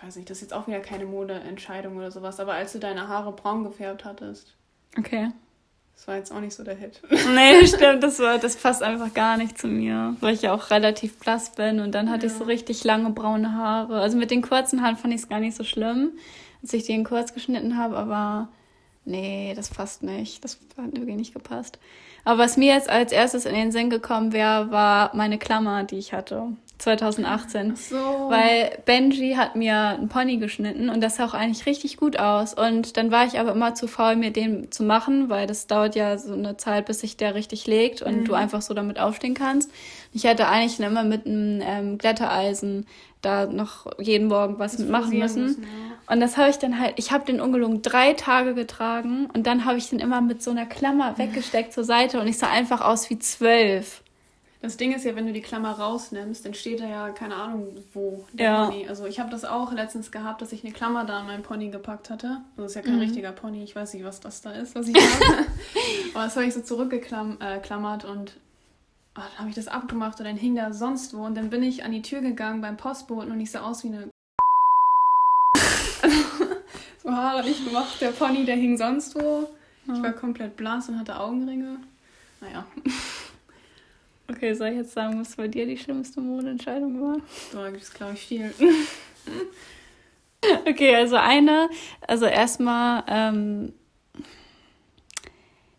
Speaker 1: ich weiß nicht, das ist jetzt auch wieder keine Modeentscheidung oder sowas, aber als du deine Haare braun gefärbt hattest,
Speaker 2: Okay.
Speaker 1: das war jetzt auch nicht so der Hit.
Speaker 2: Nee, stimmt, das, war, das passt einfach gar nicht zu mir, weil ich ja auch relativ blass bin und dann hatte ich
Speaker 1: Ja.
Speaker 2: so richtig lange braune Haare. Also mit den kurzen Haaren fand ich es gar nicht so schlimm, als ich die in kurz geschnitten habe, aber nee, das passt nicht. Das hat irgendwie nicht gepasst. Aber was mir jetzt als erstes in den Sinn gekommen wäre, war meine Klammer, die ich hatte. 2018.
Speaker 1: So.
Speaker 2: Weil Benji hat mir einen Pony geschnitten und das sah auch eigentlich richtig gut aus. Und dann war ich aber immer zu faul, mir den zu machen, weil das dauert ja so eine Zeit, bis sich der richtig legt und du einfach so damit aufstehen kannst. Ich hätte eigentlich dann immer mit einem ähm, Glättereisen da noch jeden Morgen was machen
Speaker 1: frisieren
Speaker 2: müssen.
Speaker 1: ja.
Speaker 2: Und das habe ich dann halt, ich habe den ungelogen drei Tage getragen und dann habe ich den immer mit so einer Klammer weggesteckt zur Seite und ich sah einfach aus wie zwölf.
Speaker 1: Das Ding ist ja, wenn du die Klammer rausnimmst, dann steht da ja keine Ahnung wo der
Speaker 2: Ja.
Speaker 1: Pony. Also ich habe das auch letztens gehabt, dass ich eine Klammer da an meinen Pony gepackt hatte. Also das ist ja kein
Speaker 2: Mhm.
Speaker 1: richtiger Pony, ich weiß nicht, was das da ist, was ich habe. Aber das habe ich so zurückgeklammert äh, und ah, dann habe ich das abgemacht und dann hing da sonst wo und dann bin ich an die Tür gegangen beim Postboten und ich sah aus wie eine so Haare nicht gemacht. Der Pony, der hing sonst wo. Ich war komplett blass und hatte Augenringe. Naja,
Speaker 2: Okay, soll ich jetzt sagen, was bei dir die schlimmste Modeentscheidung war?
Speaker 1: da gibt es, glaube ich, viel.
Speaker 2: Okay, also eine, also erstmal, ähm,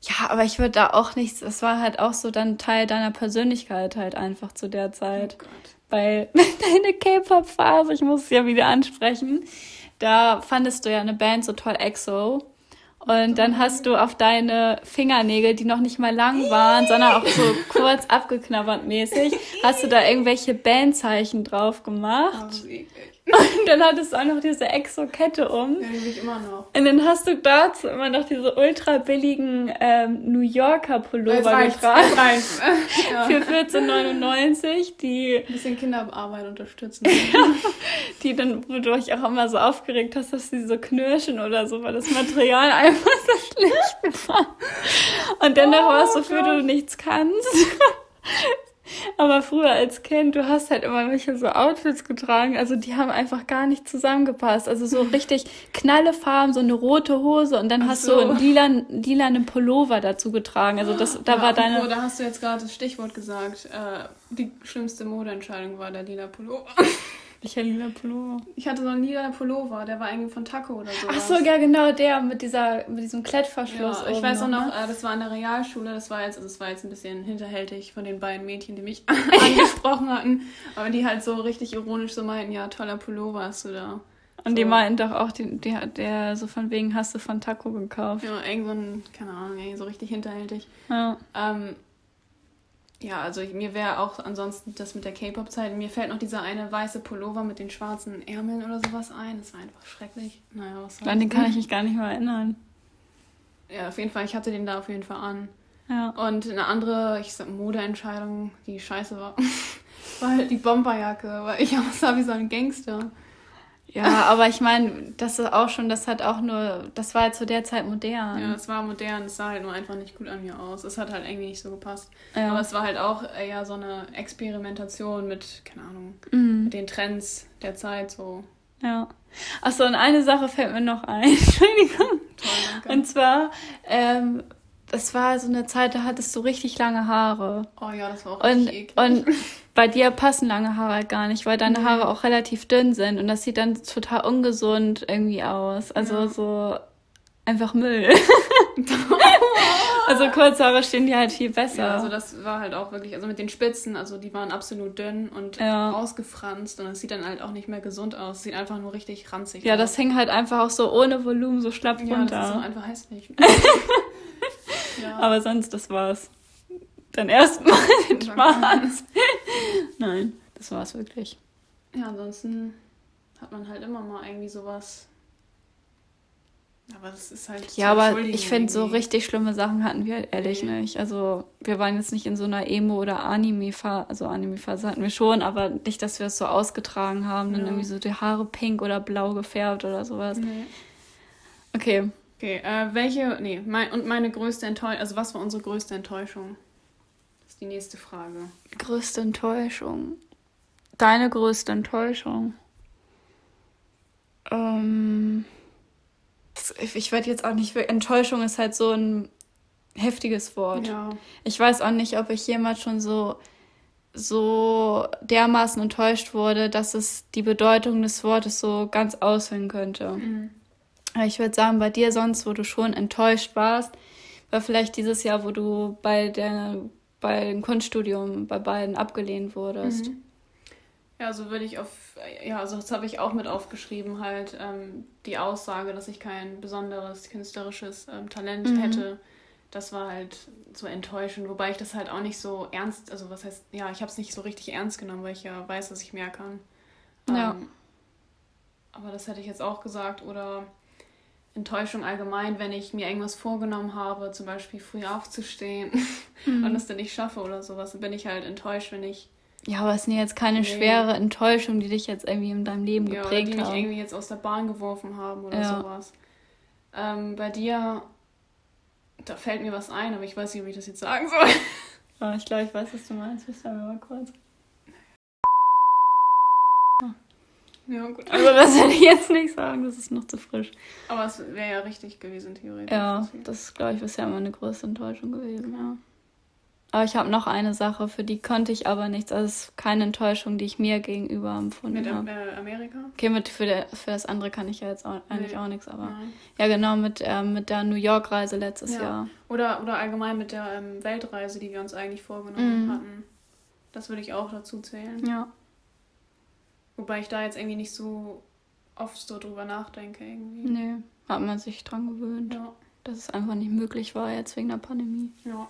Speaker 2: ja, aber ich würde da auch nichts, das war halt auch so dann Teil deiner Persönlichkeit halt einfach zu der Zeit.
Speaker 1: Oh Gott.
Speaker 2: Weil deine K-Pop-Phase, ich muss es ja wieder ansprechen, da fandest du ja eine Band so toll, EXO. Und dann hast du auf deine Fingernägel, die noch nicht mal lang waren, sondern auch so kurz abgeknabbert mäßig, hast du da irgendwelche Bandzeichen drauf gemacht.
Speaker 1: Oh.
Speaker 2: Und dann hattest du auch noch diese Exo-Kette um.
Speaker 1: Ja, die will ich immer noch.
Speaker 2: Und dann hast du dazu immer noch diese ultra billigen ähm, New Yorker Pullover
Speaker 1: reicht's. ja.
Speaker 2: Für 14,99, die,
Speaker 1: Ein bisschen Kinderarbeit unterstützen.
Speaker 2: die dann, wodurch auch immer so aufgeregt hast, dass sie so knirschen oder so, weil das Material einfach so schlecht war. Und dennoch war es so, für du nichts kannst. Aber früher als Kind, du hast halt immer welche so Outfits getragen, also die haben einfach gar nicht zusammengepasst. Also so richtig knalle Farben, so eine rote Hose und dann
Speaker 1: Ach
Speaker 2: hast
Speaker 1: so.
Speaker 2: du einen lilan, lilanen Pullover dazu getragen. Also das, da
Speaker 1: ja,
Speaker 2: war deine.
Speaker 1: Da hast du jetzt gerade das Stichwort gesagt. Äh, die schlimmste Modeentscheidung war der lila Pullover.
Speaker 2: Welcher lila Pullover?
Speaker 1: Ich hatte so einen lila Pullover, der war eigentlich von Taco oder so.
Speaker 2: Ach so, ja genau, der mit dieser, mit diesem Klettverschluss.
Speaker 1: Ja, ich weiß auch noch,
Speaker 2: ne?
Speaker 1: äh, das war an der Realschule, das war jetzt, also das war jetzt ein bisschen hinterhältig von den beiden Mädchen, die mich angesprochen hatten, aber die halt so richtig ironisch so meinten, ja, toller Pullover hast du da.
Speaker 2: Und die
Speaker 1: So.
Speaker 2: meinten doch auch, die, der, der so von wegen hast du von Taco gekauft.
Speaker 1: Ja, irgend so ein, keine Ahnung, irgendwie so richtig hinterhältig.
Speaker 2: Ja.
Speaker 1: Ähm, ja, also mir wäre auch ansonsten das mit der K-Pop-Zeit. Mir fällt noch dieser eine weiße Pullover mit den schwarzen Ärmeln oder sowas ein. Das war einfach schrecklich. Naja, was soll's.
Speaker 2: An den kann ich mich gar nicht mehr erinnern.
Speaker 1: Ja, auf jeden Fall. Ich hatte den da auf jeden Fall an.
Speaker 2: Ja.
Speaker 1: Und eine andere, ich sag, Modeentscheidung, die scheiße war, war halt die Bomberjacke, weil ich aussah wie so ein Gangster.
Speaker 2: Ja, aber ich meine, das ist auch schon, das hat auch nur, das war halt zu der Zeit modern.
Speaker 1: Ja, es war modern, es sah halt nur einfach nicht gut an mir aus. Es hat halt irgendwie nicht so gepasst.
Speaker 2: Ja.
Speaker 1: Aber es war halt auch eher so eine Experimentation mit, keine Ahnung,
Speaker 2: Mhm.
Speaker 1: mit den Trends der Zeit so.
Speaker 2: Ja. Achso, und eine Sache fällt mir noch ein. Entschuldigung.
Speaker 1: Toll, danke.
Speaker 2: Und zwar, ähm, das war so eine Zeit, da hattest du richtig lange Haare.
Speaker 1: oh ja, das war auch
Speaker 2: Und,
Speaker 1: richtig eklig.
Speaker 2: und bei dir passen lange Haare halt gar nicht, weil deine. Haare auch relativ dünn sind und das sieht dann total ungesund irgendwie aus. Also
Speaker 1: Ja.
Speaker 2: so einfach Müll. also kurze Haare stehen dir halt viel besser.
Speaker 1: Ja, also das war halt auch wirklich, also mit den Spitzen, also die waren absolut dünn und
Speaker 2: Ja.
Speaker 1: ausgefranst und das sieht dann halt auch nicht mehr gesund aus. Es sieht einfach nur richtig ranzig
Speaker 2: ja,
Speaker 1: aus.
Speaker 2: das hing halt einfach auch so ohne Volumen so schlapp
Speaker 1: ja,
Speaker 2: runter.
Speaker 1: das ist einfach hässlich. ja.
Speaker 2: Aber sonst, das war's. Dein erstes Mal den. Spaß. Nein, das war's wirklich.
Speaker 1: ja, ansonsten hat man halt immer mal irgendwie sowas. Aber das ist halt.
Speaker 2: Ja, aber ich finde, so richtig schlimme Sachen hatten wir halt ehrlich
Speaker 1: Nee.
Speaker 2: nicht. Also, wir waren jetzt nicht in so einer Emo- oder Anime-Phase. Also, Anime-Phase hatten wir schon, aber nicht, dass wir es so ausgetragen haben. Dann
Speaker 1: Ja.
Speaker 2: irgendwie so die Haare pink oder blau gefärbt oder sowas.
Speaker 1: Nee.
Speaker 2: Okay.
Speaker 1: Okay, äh, welche. Nee, mein, und meine größte Enttäuschung. Also, was war unsere größte Enttäuschung? Das ist die nächste Frage.
Speaker 2: Größte Enttäuschung. Deine größte Enttäuschung. Ähm. Ich werde jetzt auch nicht. Enttäuschung ist halt so ein heftiges Wort.
Speaker 1: Ja.
Speaker 2: Ich weiß auch nicht, ob ich jemals schon so, so dermaßen enttäuscht wurde, dass es die Bedeutung des Wortes so ganz aushöhlen könnte.
Speaker 1: Mhm.
Speaker 2: Ich würde sagen, bei dir sonst, wo du schon enttäuscht warst, war vielleicht dieses Jahr, wo du bei der bei dem Kunststudium bei beiden abgelehnt wurdest.
Speaker 1: Mhm. Ja, so würde ich auf, ja, also das habe ich auch mit aufgeschrieben, halt ähm, die Aussage, dass ich kein besonderes künstlerisches ähm, Talent
Speaker 2: Mhm.
Speaker 1: hätte. Das war halt so enttäuschend, wobei ich das halt auch nicht so ernst, also was heißt, ja, ich habe es nicht so richtig ernst genommen, weil ich ja weiß, dass ich mehr kann.
Speaker 2: Ja.
Speaker 1: Ähm, aber das hätte ich jetzt auch gesagt. Oder Enttäuschung allgemein, wenn ich mir irgendwas vorgenommen habe, zum Beispiel früh aufzustehen
Speaker 2: Mhm.
Speaker 1: und es dann nicht schaffe oder sowas, dann bin ich halt enttäuscht, wenn ich
Speaker 2: Ja, aber es sind jetzt keine
Speaker 1: Nee.
Speaker 2: schwere Enttäuschung, die dich jetzt irgendwie in deinem Leben
Speaker 1: Ja, oder
Speaker 2: geprägt
Speaker 1: die mich irgendwie jetzt aus der Bahn geworfen haben oder
Speaker 2: Ja.
Speaker 1: sowas. Ähm, bei dir, da fällt mir was ein, aber ich weiß nicht, ob ich das jetzt sagen soll.
Speaker 2: Ja, ich glaube, ich weiß, was du meinst. Wir sagen mal kurz.
Speaker 1: Ja, gut.
Speaker 2: Also das werde ich jetzt nicht sagen, das ist noch zu frisch.
Speaker 1: Aber es wäre ja richtig gewesen, theoretisch.
Speaker 2: Ja, das ist, glaube ich, bisher meine größte Enttäuschung gewesen, ja. Aber ich habe noch eine Sache, für die konnte ich aber nichts. Also es ist keine Enttäuschung, die ich mir gegenüber empfunden
Speaker 1: Mit
Speaker 2: habe.
Speaker 1: äh, Amerika?
Speaker 2: Okay, mit, für, der, für das andere kann ich ja jetzt auch, eigentlich
Speaker 1: Nee.
Speaker 2: auch nichts, aber.
Speaker 1: Nein.
Speaker 2: Ja, genau, mit, ähm, mit der New York-Reise letztes
Speaker 1: Ja.
Speaker 2: Jahr.
Speaker 1: Oder, oder allgemein mit der ähm, Weltreise, die wir uns eigentlich vorgenommen
Speaker 2: Mhm.
Speaker 1: hatten. Das würde ich auch dazu zählen.
Speaker 2: Ja.
Speaker 1: Wobei ich da jetzt irgendwie nicht so oft so drüber nachdenke irgendwie.
Speaker 2: Nee, hat man sich dran gewöhnt,
Speaker 1: Ja,
Speaker 2: dass es einfach nicht möglich war jetzt wegen der Pandemie.
Speaker 1: ja.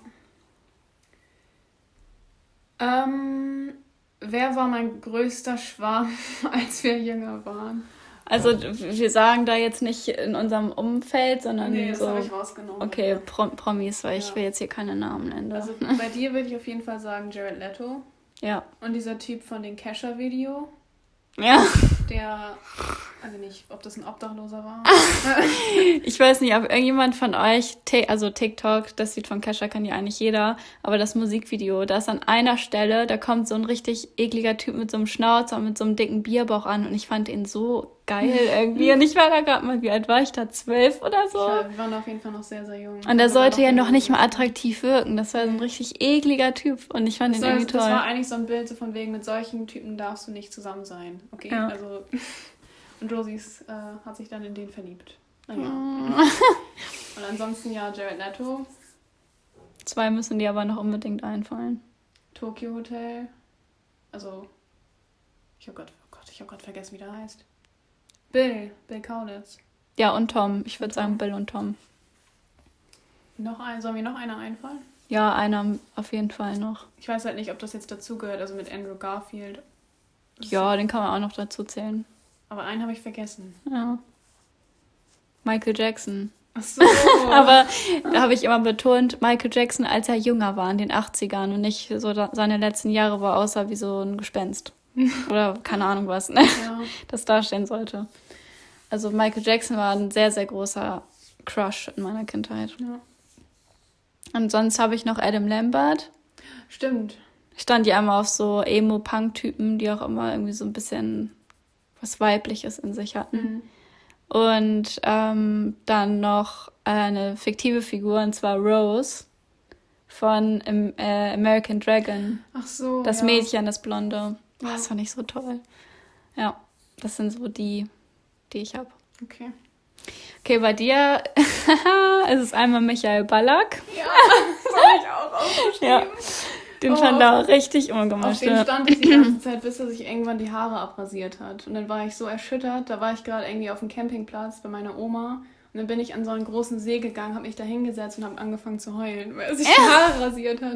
Speaker 1: Ähm, wer war mein größter Schwarm, als wir jünger waren?
Speaker 2: Also wir sagen da jetzt nicht in unserem Umfeld, sondern
Speaker 1: Nee, das
Speaker 2: so.
Speaker 1: habe ich rausgenommen.
Speaker 2: Okay, Prom Promis, weil ich
Speaker 1: Ja.
Speaker 2: will jetzt hier keine Namen nennen.
Speaker 1: Also bei dir würde ich auf jeden Fall sagen Jared Leto.
Speaker 2: ja.
Speaker 1: Und dieser Typ von dem Kesha-Video,
Speaker 2: Ja.
Speaker 1: der, also nicht, ob das ein Obdachloser war.
Speaker 2: Ich weiß nicht, ob irgendjemand von euch, also TikTok, das Lied von Kesha kann ja eigentlich jeder, aber das Musikvideo, da ist an einer Stelle, da kommt so ein richtig ekliger Typ mit so einem Schnauzer und mit so einem dicken Bierbauch an und ich fand ihn so geil irgendwie. Und ich war da gerade mal, wie alt war ich da? Zwölf oder so?
Speaker 1: Ja, wir waren auf jeden Fall noch sehr, sehr jung.
Speaker 2: Und er sollte ja noch nicht mal attraktiv wirken. Das war so ein richtig ekliger Typ und ich fand
Speaker 1: Das,
Speaker 2: ihn irgendwie
Speaker 1: das
Speaker 2: toll.
Speaker 1: war eigentlich so ein Bild so von wegen, mit solchen Typen darfst du nicht zusammen sein. Okay,
Speaker 2: Ja.
Speaker 1: also. Und Rosies äh, hat sich dann in den verliebt. Naja.
Speaker 2: Mm.
Speaker 1: Und ansonsten ja, Jared Leto,
Speaker 2: Zwei müssen dir aber noch unbedingt einfallen.
Speaker 1: Tokyo Hotel. Also, ich habe Gott, oh Gott, ich habe gerade vergessen, wie der heißt. Bill. Bill Kaulitz.
Speaker 2: Ja, und Tom. Ich würde sagen Bill und Tom.
Speaker 1: Noch ein, soll mir noch einer einfallen?
Speaker 2: Ja, einer auf jeden Fall noch.
Speaker 1: Ich weiß halt nicht, ob das jetzt dazugehört, also mit Andrew Garfield.
Speaker 2: Ja, den kann man auch noch dazu zählen.
Speaker 1: Aber einen habe ich vergessen.
Speaker 2: Ja. Michael Jackson.
Speaker 1: Ach so.
Speaker 2: Aber da habe ich immer betont, Michael Jackson, als er jünger war in den 80ern und nicht so seine letzten Jahre, wo er aussah wie so ein Gespenst. Oder keine Ahnung was, ne?
Speaker 1: ja.
Speaker 2: das darstellen sollte. Also Michael Jackson war ein sehr, sehr großer Crush in meiner Kindheit.
Speaker 1: ja.
Speaker 2: Und sonst habe ich noch Adam Lambert.
Speaker 1: Stimmt.
Speaker 2: Ich stand ja immer auf so Emo-Punk-Typen, die auch immer irgendwie so ein bisschen was Weibliches in sich hatten.
Speaker 1: Mhm.
Speaker 2: Und ähm, dann noch eine fiktive Figur, und zwar Rose von äh, American Dragon.
Speaker 1: Ach so.
Speaker 2: Das
Speaker 1: ja.
Speaker 2: Mädchen, das Blonde. Oh, das fand ich so toll. Ja, das sind so die, die ich habe.
Speaker 1: Okay.
Speaker 2: Okay, bei dir ist es einmal Michael Ballack.
Speaker 1: Ja, das habe ich auch aufgeschrieben.
Speaker 2: Ja, den
Speaker 1: Oh.
Speaker 2: fand er auch richtig
Speaker 1: Auf
Speaker 2: ungemischt.
Speaker 1: den stand ich die ganze Zeit, bis er sich irgendwann die Haare abrasiert hat. Und dann war ich so erschüttert. Da war ich gerade irgendwie auf dem Campingplatz bei meiner Oma. Und dann bin ich an so einen großen See gegangen, habe mich da hingesetzt und habe angefangen zu heulen, weil er sich die Haare rasiert hat.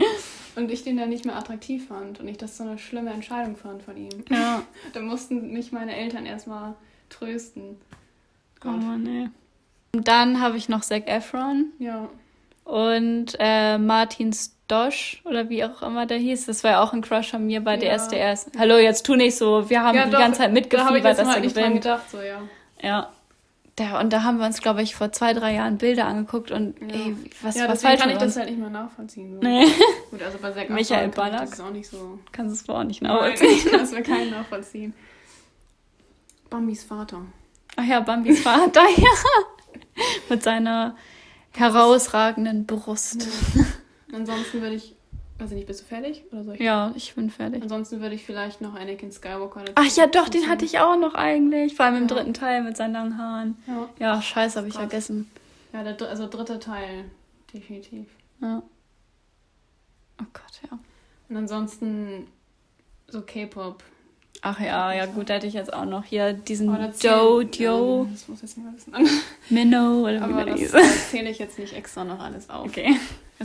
Speaker 1: Und ich den dann nicht mehr attraktiv fand. Und ich das so eine schlimme Entscheidung fand von ihm.
Speaker 2: Ja,
Speaker 1: Da mussten mich meine Eltern erstmal trösten.
Speaker 2: oh Mann, nee. Und dann habe ich noch Zac Efron.
Speaker 1: Ja.
Speaker 2: Und äh, Martin Stosch oder wie auch immer der hieß, das war ja auch ein Crush von mir bei
Speaker 1: Ja.
Speaker 2: DSDS. Hallo, jetzt tu nicht so, wir haben
Speaker 1: ja,
Speaker 2: die
Speaker 1: doch,
Speaker 2: ganze Zeit
Speaker 1: Da habe ich
Speaker 2: mitgefiebert,
Speaker 1: jetzt
Speaker 2: dass
Speaker 1: mal
Speaker 2: er
Speaker 1: nicht dran
Speaker 2: gewinnt.
Speaker 1: gedacht, so, ja.
Speaker 2: Ja. Der, und da haben wir uns, glaube ich, vor zwei, drei Jahren Bilder angeguckt und
Speaker 1: Ja.
Speaker 2: ey, was,
Speaker 1: ja, deswegen
Speaker 2: falsch
Speaker 1: kann ich das halt nicht mehr nachvollziehen. So.
Speaker 2: Nee,
Speaker 1: Gut, also bei Zac
Speaker 2: Michael
Speaker 1: kann ich
Speaker 2: Ballack.
Speaker 1: Das auch nicht so.
Speaker 2: kannst du es auch nicht
Speaker 1: Nein,
Speaker 2: nachvollziehen.
Speaker 1: das wir keinen nachvollziehen. Bambis Vater.
Speaker 2: Ach ja, Bambis Vater, ja. Mit seiner herausragenden Brust.
Speaker 1: Ansonsten würde ich. Ich nicht, bist du fertig? Oder soll ich?
Speaker 2: Ja, ich bin fertig.
Speaker 1: Ansonsten würde ich vielleicht noch Anakin Skywalker dazu
Speaker 2: Ach ja, doch, den hatte ich auch noch eigentlich. Vor allem im
Speaker 1: Ja.
Speaker 2: dritten Teil mit seinen langen Haaren.
Speaker 1: Ja,
Speaker 2: Ja, scheiße, habe ich vergessen.
Speaker 1: ja der, also dritte Teil. Definitiv.
Speaker 2: Ja. Oh Gott, ja.
Speaker 1: Und ansonsten so K-Pop.
Speaker 2: Ach ja, ja gut, da hätte ich jetzt auch noch hier diesen
Speaker 1: zählen-
Speaker 2: Joe,
Speaker 1: Ja, das muss jetzt nicht mal wissen.
Speaker 2: Minnow oder wie
Speaker 1: Aber
Speaker 2: der
Speaker 1: das das zähle ich jetzt nicht extra noch alles auf.
Speaker 2: Okay,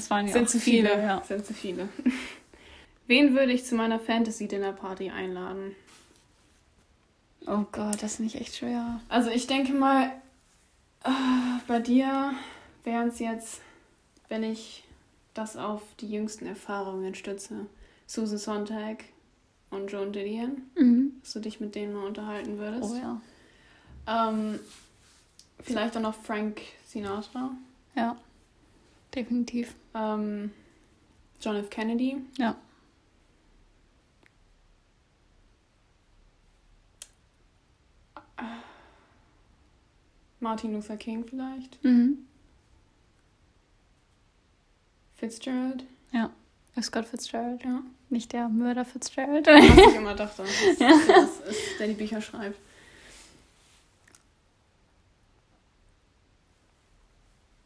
Speaker 2: das waren ja
Speaker 1: Sind zu viele.
Speaker 2: ja.
Speaker 1: Sind zu viele. Wen würde ich zu meiner Fantasy-Dinner-Party einladen?
Speaker 2: Oh Gott, das ist nicht echt schwer.
Speaker 1: Also ich denke mal, äh, bei dir wären es jetzt, wenn ich das auf die jüngsten Erfahrungen stütze, Susan Sontag und Joan Didion,
Speaker 2: Mhm.
Speaker 1: dass du dich mit denen mal unterhalten würdest.
Speaker 2: Oh ja.
Speaker 1: ähm, vielleicht auch noch Frank Sinatra,
Speaker 2: Ja, definitiv.
Speaker 1: Ähm, John F. Kennedy.
Speaker 2: Ja.
Speaker 1: Martin Luther King vielleicht.
Speaker 2: Mhm.
Speaker 1: Fitzgerald.
Speaker 2: Ja. Scott Fitzgerald.
Speaker 1: Ja.
Speaker 2: Nicht der Mörder Fitzgerald.
Speaker 1: Was ich immer dachte. Das, das ist, der die Bücher schreibt.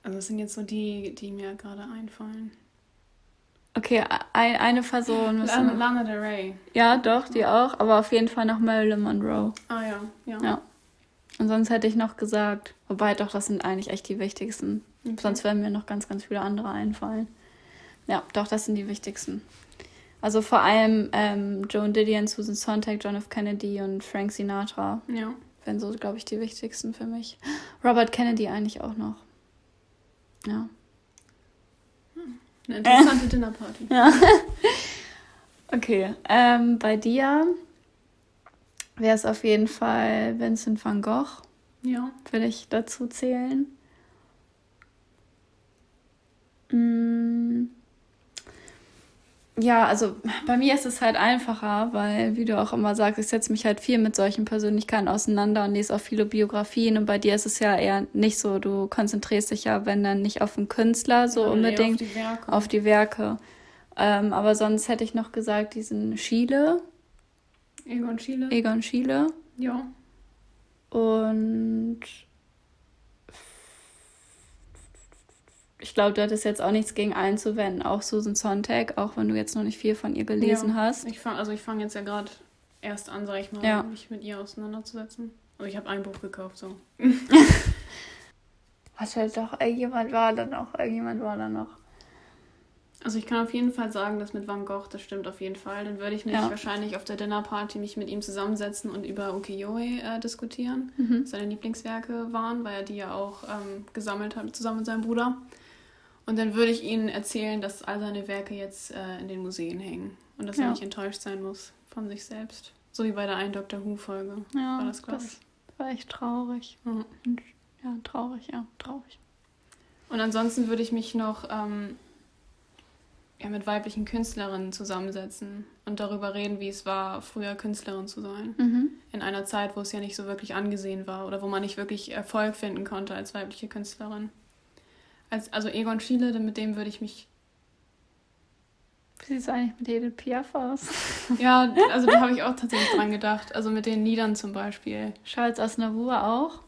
Speaker 1: Also das sind jetzt so die, die mir gerade einfallen.
Speaker 2: Okay, ein, eine Person müssen
Speaker 1: Lana,
Speaker 2: wir-
Speaker 1: Lana Del Rey.
Speaker 2: Ja, doch, die auch, aber auf jeden Fall noch Marilyn Monroe.
Speaker 1: Ah ja, ja.
Speaker 2: Ja. Und sonst hätte ich noch gesagt, wobei doch, das sind eigentlich echt die wichtigsten.
Speaker 1: Okay.
Speaker 2: Sonst werden mir noch ganz, ganz viele andere einfallen. Ja, doch, das sind die wichtigsten. Also vor allem ähm, Joan Didion, Susan Sontag, John F. Kennedy und Frank Sinatra
Speaker 1: Ja.
Speaker 2: wären so, glaube ich, die wichtigsten für mich. Robert Kennedy eigentlich auch noch. Ja.
Speaker 1: Eine interessante Dinnerparty.
Speaker 2: Okay, ähm, bei dir wäre es auf jeden Fall Vincent van Gogh,
Speaker 1: Ja.
Speaker 2: würde ich dazu zählen. Mm. Ja, also bei mir ist es halt einfacher, weil, wie du auch immer sagst, ich setze mich halt viel mit solchen Persönlichkeiten auseinander und lese auch viele Biografien. Und bei dir ist es ja eher nicht so. Du konzentrierst dich ja, wenn dann nicht auf den Künstler so
Speaker 1: eher
Speaker 2: unbedingt,
Speaker 1: Auf die Werke.
Speaker 2: auf die Werke. Ähm, aber sonst hätte ich noch gesagt, diesen Schiele,
Speaker 1: Egon Schiele.
Speaker 2: Egon Schiele.
Speaker 1: ja.
Speaker 2: Und ich glaube, du hattest jetzt auch nichts gegen einzuwenden. Auch Susan Sontag, auch wenn du jetzt noch nicht viel von ihr gelesen
Speaker 1: ja.
Speaker 2: hast.
Speaker 1: Ich fang, also ich fange jetzt ja gerade erst an, sag ich mal,
Speaker 2: Ja.
Speaker 1: mich mit ihr auseinanderzusetzen. Aber ich habe ein Buch gekauft, so.
Speaker 2: Was halt doch, irgendjemand war da noch, irgendjemand war da noch.
Speaker 1: Also ich kann auf jeden Fall sagen, dass mit Van Gogh, das stimmt auf jeden Fall. Dann würde ich mich
Speaker 2: Ja.
Speaker 1: wahrscheinlich auf der Dinnerparty mich mit ihm zusammensetzen und über Ukiyo-e äh, diskutieren,
Speaker 2: Mhm.
Speaker 1: seine Lieblingswerke waren, weil er die ja auch ähm, gesammelt hat, zusammen mit seinem Bruder. Und dann würde ich ihnen erzählen, dass all seine Werke jetzt äh, in den Museen hängen und dass er
Speaker 2: Ja.
Speaker 1: nicht enttäuscht sein muss von sich selbst. So wie bei der einen Doctor Who-Folge
Speaker 2: Ja,
Speaker 1: war das, glaube ich.
Speaker 2: war echt traurig.
Speaker 1: Mhm.
Speaker 2: Ja, traurig, ja, traurig.
Speaker 1: Und ansonsten würde ich mich noch ähm, ja, mit weiblichen Künstlerinnen zusammensetzen und darüber reden, wie es war, früher Künstlerin zu sein.
Speaker 2: Mhm.
Speaker 1: In einer Zeit, wo es ja nicht so wirklich angesehen war oder wo man nicht wirklich Erfolg finden konnte als weibliche Künstlerin. Als, also Egon Schiele, mit dem würde ich mich.
Speaker 2: Wie sieht es eigentlich mit Edith Piaf aus?
Speaker 1: Ja, also da habe ich auch tatsächlich dran gedacht. Also mit den Liedern zum Beispiel.
Speaker 2: Charles Aznavour auch?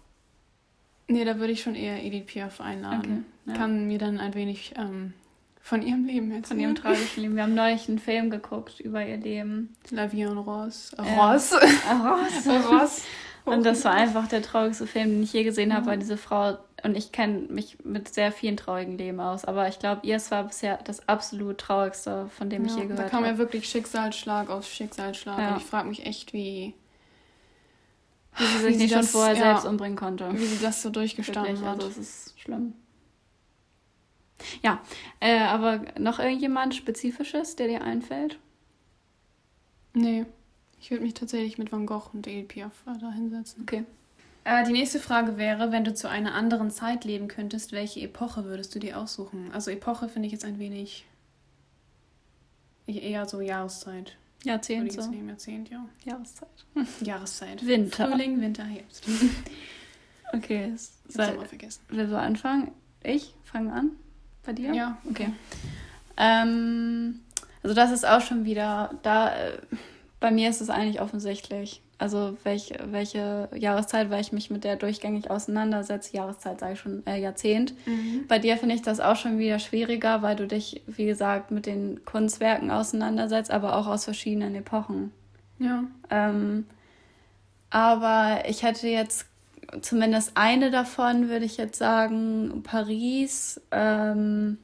Speaker 1: Nee, da würde ich schon eher Edith Piaf einladen.
Speaker 2: ja.
Speaker 1: Kann mir dann ein wenig ähm, von ihrem Leben erzählen.
Speaker 2: Von ihrem tragischen Leben. Wir haben neulich einen Film geguckt über ihr Leben.
Speaker 1: La Vie en Rose. Rose.
Speaker 2: Rose.
Speaker 1: Rose.
Speaker 2: Und das war einfach der traurigste Film, den ich je gesehen habe,
Speaker 1: Ja.
Speaker 2: weil diese Frau, und ich kenne mich mit sehr vielen traurigen Leben aus, aber ich glaube, ihr es war bisher das absolut traurigste, von dem ich je
Speaker 1: Ja,
Speaker 2: gehört
Speaker 1: da kam
Speaker 2: habe.
Speaker 1: ja wirklich Schicksalsschlag auf Schicksalsschlag.
Speaker 2: Ja.
Speaker 1: Und ich frage mich echt, wie,
Speaker 2: Wie sie
Speaker 1: wie
Speaker 2: sich
Speaker 1: sie
Speaker 2: nicht schon
Speaker 1: das-
Speaker 2: vorher
Speaker 1: ja.
Speaker 2: selbst umbringen konnte.
Speaker 1: wie sie das so durchgestanden
Speaker 2: Wirklich,
Speaker 1: hat.
Speaker 2: also es ist schlimm. Ja, äh, aber noch irgendjemand Spezifisches, der dir einfällt?
Speaker 1: Nee, ich würde mich tatsächlich mit Van Gogh und Edith Piaf da hinsetzen.
Speaker 2: Okay.
Speaker 1: Äh, die nächste Frage wäre, wenn du zu einer anderen Zeit leben könntest, welche Epoche würdest du dir aussuchen? Also Epoche finde ich jetzt ein wenig eher so Jahreszeit.
Speaker 2: Jahrzehnt so.
Speaker 1: nehmen, Jahrzehnt, ja.
Speaker 2: Jahreszeit.
Speaker 1: Jahreszeit.
Speaker 2: Winter.
Speaker 1: Frühling, Winter, Herbst.
Speaker 2: Okay,
Speaker 1: Ich hab's mal vergessen.
Speaker 2: will so anfangen? Ich fange an? Bei dir?
Speaker 1: Ja,
Speaker 2: Okay. Ähm, also das ist auch schon wieder, da äh, bei mir ist es eigentlich offensichtlich. Also welche, welche Jahreszeit, weil ich mich mit der durchgängig auseinandersetze. Jahreszeit sage ich schon, äh, Jahrzehnt.
Speaker 1: Mhm.
Speaker 2: Bei dir finde ich das auch schon wieder schwieriger, weil du dich, wie gesagt, mit den Kunstwerken auseinandersetzt, aber auch aus verschiedenen Epochen.
Speaker 1: Ja.
Speaker 2: Ähm, aber ich hätte jetzt zumindest eine davon, würde ich jetzt sagen, Paris, ähm,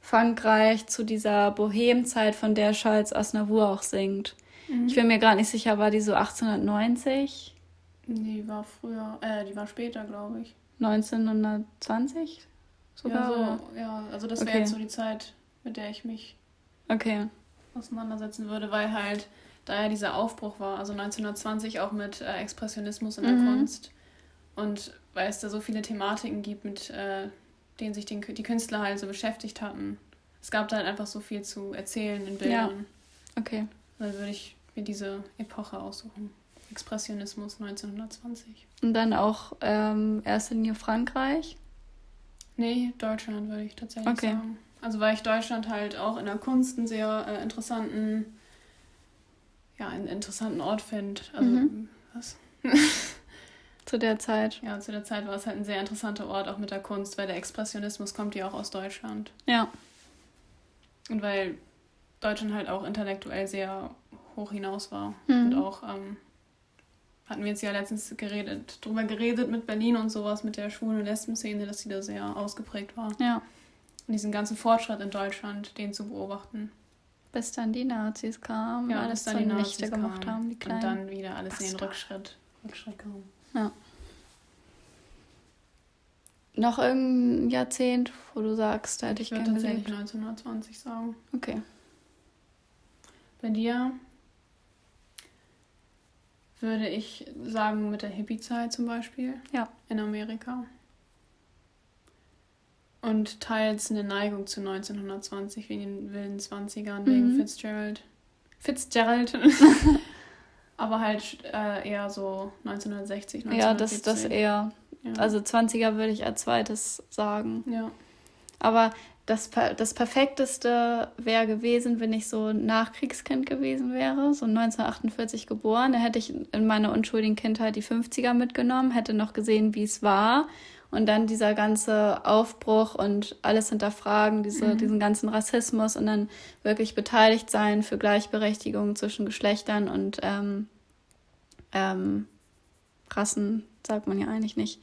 Speaker 2: Frankreich zu dieser Bohemzeit, von der Charles Aznavour auch singt.
Speaker 1: Mhm.
Speaker 2: Ich bin mir gerade nicht sicher, war die so 1890,
Speaker 1: Die war früher, äh, die war später, glaube ich.
Speaker 2: 1920 sogar?
Speaker 1: ja, so, ja, also das wäre
Speaker 2: Okay.
Speaker 1: jetzt so die Zeit, mit der ich mich
Speaker 2: Okay.
Speaker 1: auseinandersetzen würde, weil halt da ja dieser Aufbruch war, also 1920 auch mit äh, Expressionismus in der
Speaker 2: Mhm.
Speaker 1: Kunst und weil es da so viele Thematiken gibt, mit äh, denen sich den, die Künstler halt so beschäftigt hatten. Es gab da halt einfach so viel zu erzählen in Bildern.
Speaker 2: Okay.
Speaker 1: Dann würde ich mir diese Epoche aussuchen. Expressionismus 1920.
Speaker 2: Und dann auch ähm, erst in Linie Frankreich.
Speaker 1: Nee, Deutschland würde ich tatsächlich
Speaker 2: Okay.
Speaker 1: sagen. Also weil ich Deutschland halt auch in der Kunst einen sehr äh, interessanten, ja, einen interessanten Ort finde. Also
Speaker 2: Mhm.
Speaker 1: was?
Speaker 2: Zu der Zeit.
Speaker 1: Ja, zu der Zeit war es halt ein sehr interessanter Ort, auch mit der Kunst, weil der Expressionismus kommt ja auch aus Deutschland.
Speaker 2: Ja.
Speaker 1: Und weil Deutschland halt auch intellektuell sehr hoch hinaus war.
Speaker 2: Mhm.
Speaker 1: Und auch, ähm, hatten wir jetzt ja letztens geredet, drüber geredet mit Berlin und sowas, mit der Schwulen- und Lesben-Szene, dass sie da sehr ausgeprägt war.
Speaker 2: Ja.
Speaker 1: Und diesen ganzen Fortschritt in Deutschland, den zu beobachten.
Speaker 2: Bis dann die Nazis kamen,
Speaker 1: Ja,
Speaker 2: alles
Speaker 1: dann die Nazis
Speaker 2: gemacht
Speaker 1: kamen.
Speaker 2: haben, die
Speaker 1: Und
Speaker 2: Kleinen.
Speaker 1: dann wieder alles in den
Speaker 2: Bastard.
Speaker 1: Rückschritt, Rückschritt kam.
Speaker 2: Noch irgendein Jahrzehnt, wo du sagst, da hätte ich
Speaker 1: Ich würde
Speaker 2: gerne
Speaker 1: tatsächlich
Speaker 2: gelebt.
Speaker 1: 1920 sagen.
Speaker 2: Okay.
Speaker 1: Bei dir würde ich sagen mit der Hippie-Zeit zum Beispiel.
Speaker 2: Ja.
Speaker 1: In Amerika. Und teils eine Neigung zu 1920 wegen den wilden 20ern, wegen
Speaker 2: Mhm.
Speaker 1: Fitzgerald. Fitzgerald. Aber halt äh, eher so 1960, 1970.
Speaker 2: Ja, das, das eher.
Speaker 1: Ja.
Speaker 2: Also 20er würde ich als zweites sagen.
Speaker 1: ja.
Speaker 2: Aber das, das Perfekteste wäre gewesen, wenn ich so ein Nachkriegskind gewesen wäre, so 1948 geboren. Da hätte ich in meiner unschuldigen Kindheit die 50er mitgenommen, hätte noch gesehen, wie es war. Und dann dieser ganze Aufbruch und alles hinterfragen, diese,
Speaker 1: Mhm.
Speaker 2: diesen ganzen Rassismus und dann wirklich beteiligt sein für Gleichberechtigung zwischen Geschlechtern und ähm, ähm, Rassen sagt man ja eigentlich nicht.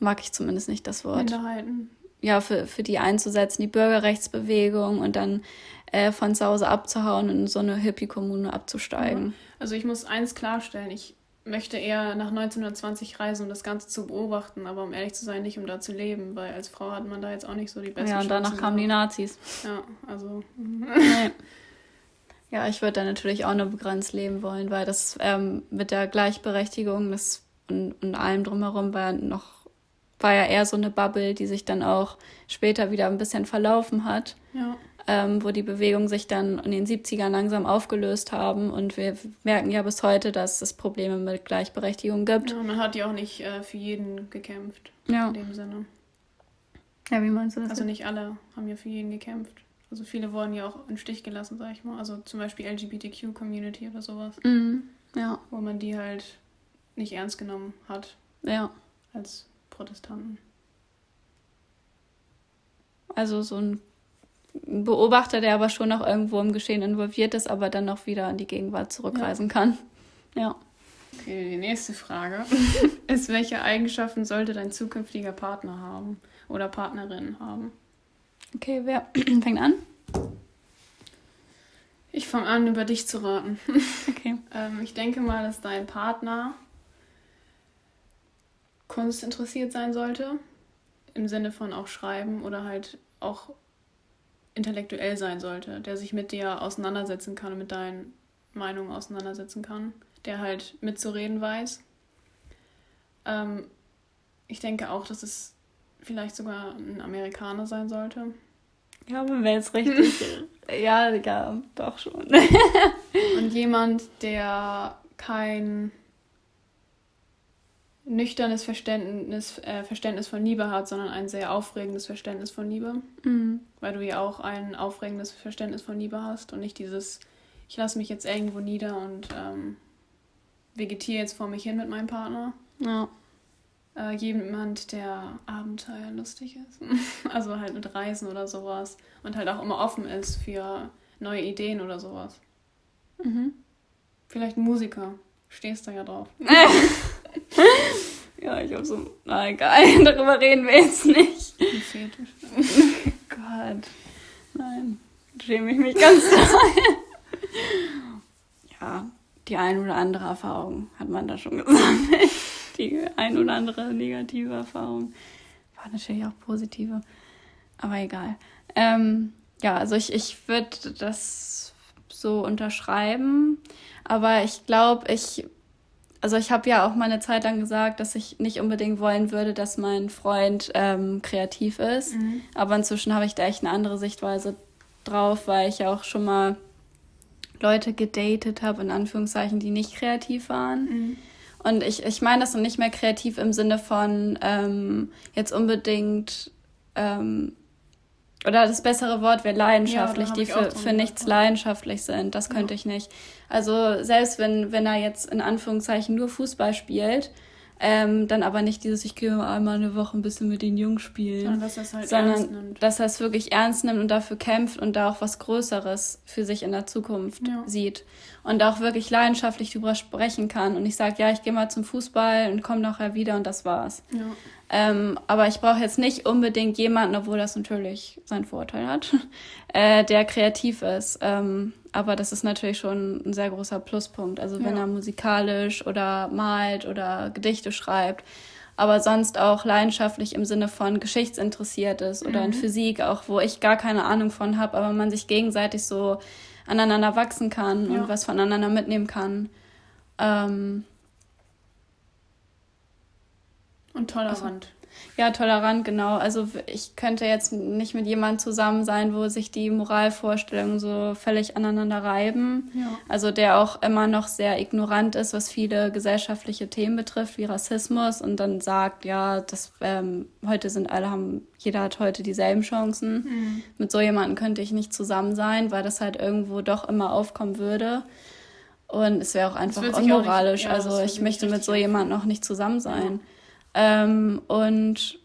Speaker 2: Mag ich zumindest nicht das Wort.
Speaker 1: Minderheiten.
Speaker 2: Ja, für, für die einzusetzen, die Bürgerrechtsbewegung und dann äh, von zu Hause abzuhauen und in so eine Hippie-Kommune abzusteigen.
Speaker 1: Also ich muss eins klarstellen, ich möchte eher nach 1920 reisen, um das Ganze zu beobachten, aber um ehrlich zu sein, nicht um da zu leben, weil als Frau hat man da jetzt auch nicht so die besten
Speaker 2: Ja, und danach
Speaker 1: Chancen
Speaker 2: kamen die
Speaker 1: gehabt.
Speaker 2: Nazis.
Speaker 1: Ja, also.
Speaker 2: Nee. Ja, ich würde da natürlich auch nur begrenzt leben wollen, weil das ähm, mit der Gleichberechtigung das und, und allem drumherum war noch, war ja eher so eine Bubble, die sich dann auch später wieder ein bisschen verlaufen hat,
Speaker 1: Ja.
Speaker 2: ähm, wo die Bewegungen sich dann in den 70ern langsam aufgelöst haben und wir merken ja bis heute, dass es Probleme mit Gleichberechtigung gibt.
Speaker 1: ja, man hat ja auch nicht äh, für jeden gekämpft,
Speaker 2: Ja.
Speaker 1: in dem Sinne.
Speaker 2: Ja, wie meinst du das?
Speaker 1: Also nicht alle haben ja für jeden gekämpft. Also viele wurden ja auch im Stich gelassen, sag ich mal. Also zum Beispiel LGBTQ-Community oder sowas,
Speaker 2: Mhm. Ja,
Speaker 1: wo man die halt nicht ernst genommen hat
Speaker 2: ja.
Speaker 1: als Protestanten.
Speaker 2: Also so ein Beobachter, der aber schon noch irgendwo im Geschehen involviert ist, aber dann noch wieder in die Gegenwart zurückreisen kann. Ja.
Speaker 1: Okay, die nächste Frage ist, welche Eigenschaften sollte dein zukünftiger Partner haben oder Partnerin haben?
Speaker 2: Okay, wer fängt an?
Speaker 1: Ich fange an, über dich zu raten.
Speaker 2: Okay.
Speaker 1: Ähm, ich denke mal, dass dein Partner Kunst interessiert sein sollte. Im Sinne von auch schreiben oder halt auch intellektuell sein sollte, der sich mit dir auseinandersetzen kann und mit deinen Meinungen auseinandersetzen kann, der halt mitzureden weiß. Ähm, ich denke auch, dass es vielleicht sogar ein Amerikaner sein sollte.
Speaker 2: Ja, aber wäre jetzt richtig. ja, ja, doch schon.
Speaker 1: Und jemand, der kein nüchternes Verständnis, äh, Verständnis von Liebe hat, sondern ein sehr aufregendes Verständnis von Liebe.
Speaker 2: Mhm.
Speaker 1: Weil du ja auch ein aufregendes Verständnis von Liebe hast und nicht dieses, ich lasse mich jetzt irgendwo nieder und ähm, vegetiere jetzt vor mich hin mit meinem Partner.
Speaker 2: Ja.
Speaker 1: Äh, jemand, der abenteuerlustig ist. also halt mit Reisen oder sowas. Und halt auch immer offen ist für neue Ideen oder sowas.
Speaker 2: Mhm.
Speaker 1: Vielleicht ein Musiker. Stehst du ja drauf.
Speaker 2: Ja, ich hab so. Na egal, darüber reden wir jetzt nicht.
Speaker 1: Ein Fetisch.
Speaker 2: Gott. Nein. Schäme ich mich ganz doll. ja, die ein oder andere Erfahrung hat man da schon gesammelt. Die ein oder andere negative Erfahrung. War natürlich auch positive. Aber egal. Ähm, ja, also ich, ich würde das so unterschreiben. Aber ich glaube, ich also ich habe ja auch mal eine Zeit lang gesagt, dass ich nicht unbedingt wollen würde, dass mein Freund ähm, kreativ ist.
Speaker 1: Mhm.
Speaker 2: Aber inzwischen habe ich da echt eine andere Sichtweise drauf, weil ich ja auch schon mal Leute gedatet habe, in Anführungszeichen, die nicht kreativ waren.
Speaker 1: Mhm.
Speaker 2: Und ich, ich meine das nicht mehr kreativ im Sinne von ähm, jetzt unbedingt, ähm, oder das bessere Wort wäre leidenschaftlich,
Speaker 1: Ja,
Speaker 2: die für, für nichts
Speaker 1: ja.
Speaker 2: leidenschaftlich sind. Das könnte ich nicht. Also selbst wenn, wenn er jetzt in Anführungszeichen nur Fußball spielt, ähm, dann aber nicht dieses, ich gehe einmal eine Woche ein bisschen mit den Jungs spielen
Speaker 1: Sondern dass er es halt ernst
Speaker 2: sondern
Speaker 1: nimmt.
Speaker 2: dass er es wirklich ernst nimmt und dafür kämpft und da auch was Größeres für sich in der Zukunft
Speaker 1: Ja.
Speaker 2: sieht und auch wirklich leidenschaftlich drüber sprechen kann und ich sage, ja, ich gehe mal zum Fußball und komme nachher wieder und das war's.
Speaker 1: Ja.
Speaker 2: Ähm, aber ich brauche jetzt nicht unbedingt jemanden, obwohl das natürlich seinen Vorteil hat, äh, der kreativ ist. Ähm, aber das ist natürlich schon ein sehr großer Pluspunkt. Also wenn
Speaker 1: Ja.
Speaker 2: er musikalisch oder malt oder Gedichte schreibt, aber sonst auch leidenschaftlich im Sinne von geschichtsinteressiert ist oder in Physik, auch wo ich gar keine Ahnung von habe, aber man sich gegenseitig so aneinander wachsen kann
Speaker 1: Ja.
Speaker 2: und was voneinander mitnehmen kann. Ähm,
Speaker 1: Und tolerant.
Speaker 2: Ja, tolerant, genau. Also ich könnte jetzt nicht mit jemandem zusammen sein, wo sich die Moralvorstellungen so völlig aneinander reiben.
Speaker 1: Ja.
Speaker 2: Also der auch immer noch sehr ignorant ist, was viele gesellschaftliche Themen betrifft, wie Rassismus und dann sagt, ja, das ähm, heute sind alle haben, jeder hat heute dieselben Chancen.
Speaker 1: Mhm.
Speaker 2: Mit so jemandem könnte ich nicht zusammen sein, weil das halt irgendwo doch immer aufkommen würde. Und es wäre auch einfach
Speaker 1: auch nicht-
Speaker 2: unmoralisch.
Speaker 1: ja,
Speaker 2: also ich möchte mit so jemandem auch nicht zusammen sein. Ähm, und